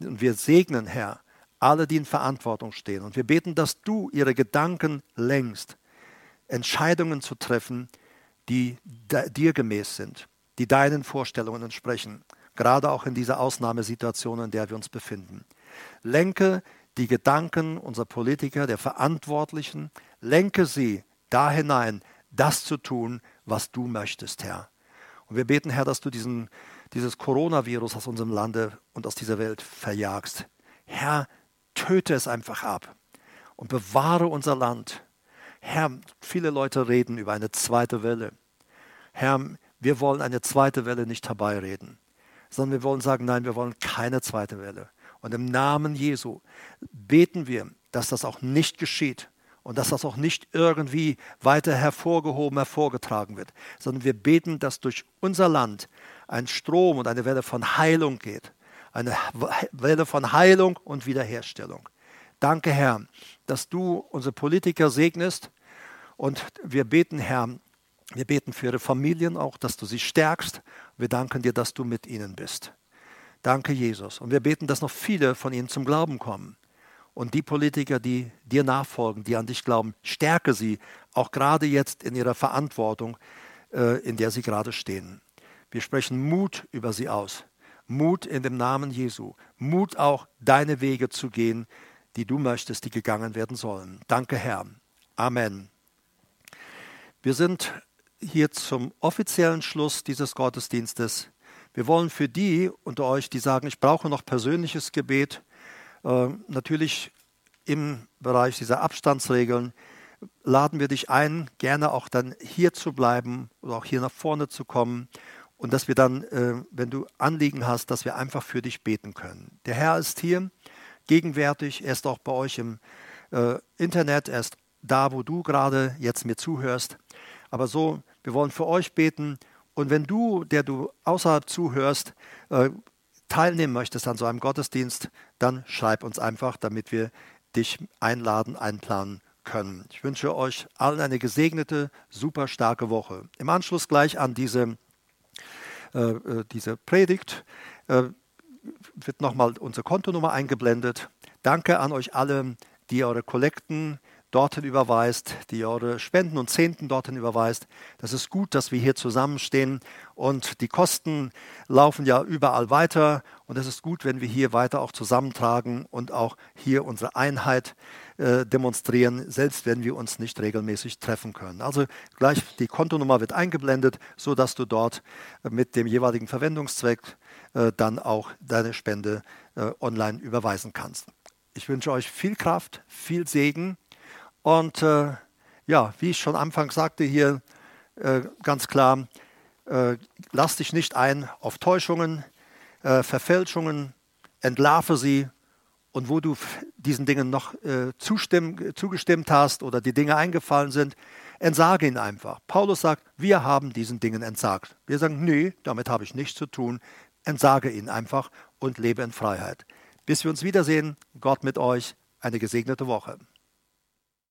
Und wir segnen, Herr, alle, die in Verantwortung stehen. Und wir beten, dass du ihre Gedanken lenkst, Entscheidungen zu treffen, die dir gemäß sind, die deinen Vorstellungen entsprechen, gerade auch in dieser Ausnahmesituation, in der wir uns befinden. Lenke die Gedanken unserer Politiker, der Verantwortlichen, lenke sie da hinein, das zu tun, was du möchtest, Herr. Und wir beten, Herr, dass du diesen, dieses Coronavirus aus unserem Lande und aus dieser Welt verjagst. Herr, töte es einfach ab und bewahre unser Land. Herr, viele Leute reden über eine zweite Welle. Herr, wir wollen eine zweite Welle nicht herbeireden, sondern wir wollen sagen, nein, wir wollen keine zweite Welle. Und im Namen Jesu beten wir, dass das auch nicht geschieht und dass das auch nicht irgendwie weiter hervorgehoben, hervorgetragen wird, sondern wir beten, dass durch unser Land ein Strom und eine Welle von Heilung geht, eine Welle von Heilung und Wiederherstellung. Danke, Herr, dass du unsere Politiker segnest und wir beten, Herr, wir beten für ihre Familien auch, dass du sie stärkst. Wir danken dir, dass du mit ihnen bist. Danke, Jesus. Und wir beten, dass noch viele von ihnen zum Glauben kommen. Und die Politiker, die dir nachfolgen, die an dich glauben, stärke sie, auch gerade jetzt in ihrer Verantwortung, äh, in der sie gerade stehen. Wir sprechen Mut über sie aus. Mut in dem Namen Jesu. Mut auch, deine Wege zu gehen, die du möchtest, die gegangen werden sollen. Danke, Herr. Amen. Wir sind hier zum offiziellen Schluss dieses Gottesdienstes. Wir wollen für die unter euch, die sagen, ich brauche noch persönliches Gebet, äh, natürlich im Bereich dieser Abstandsregeln, laden wir dich ein, gerne auch dann hier zu bleiben oder auch hier nach vorne zu kommen und dass wir dann, äh, wenn du Anliegen hast, dass wir einfach für dich beten können. Der Herr ist hier gegenwärtig, er ist auch bei euch im äh, Internet, er ist da, wo du gerade jetzt mir zuhörst. Aber so, wir wollen für euch beten und wenn du, der du außerhalb zuhörst, äh, teilnehmen möchtest an so einem Gottesdienst, dann schreib uns einfach, damit wir dich einladen, einplanen können. Ich wünsche euch allen eine gesegnete, super starke Woche. Im Anschluss gleich an diese, äh, äh diese Predigt wird nochmal unsere Kontonummer eingeblendet. Danke an euch alle, die eure Kollekten dorthin überweist, die eure Spenden und Zehnten dorthin überweist. Das ist gut, dass wir hier zusammenstehen und die Kosten laufen ja überall weiter und es ist gut, wenn wir hier weiter auch zusammentragen und auch hier unsere Einheit äh, demonstrieren, selbst wenn wir uns nicht regelmäßig treffen können. Also gleich die Kontonummer wird eingeblendet, so dass du dort mit dem jeweiligen Verwendungszweck äh, dann auch deine Spende äh, online überweisen kannst. Ich wünsche euch viel Kraft, viel Segen und äh, ja, wie ich schon anfangs sagte hier, äh, ganz klar, äh, lass dich nicht ein auf Täuschungen, äh, Verfälschungen, entlarve sie und wo du diesen Dingen noch äh, zugestimmt hast oder die Dinge eingefallen sind, entsage ihn einfach. Paulus sagt, wir haben diesen Dingen entsagt. Wir sagen, nee, damit habe ich nichts zu tun. Entsage ihn einfach und lebe in Freiheit. Bis wir uns wiedersehen, Gott mit euch, eine gesegnete Woche.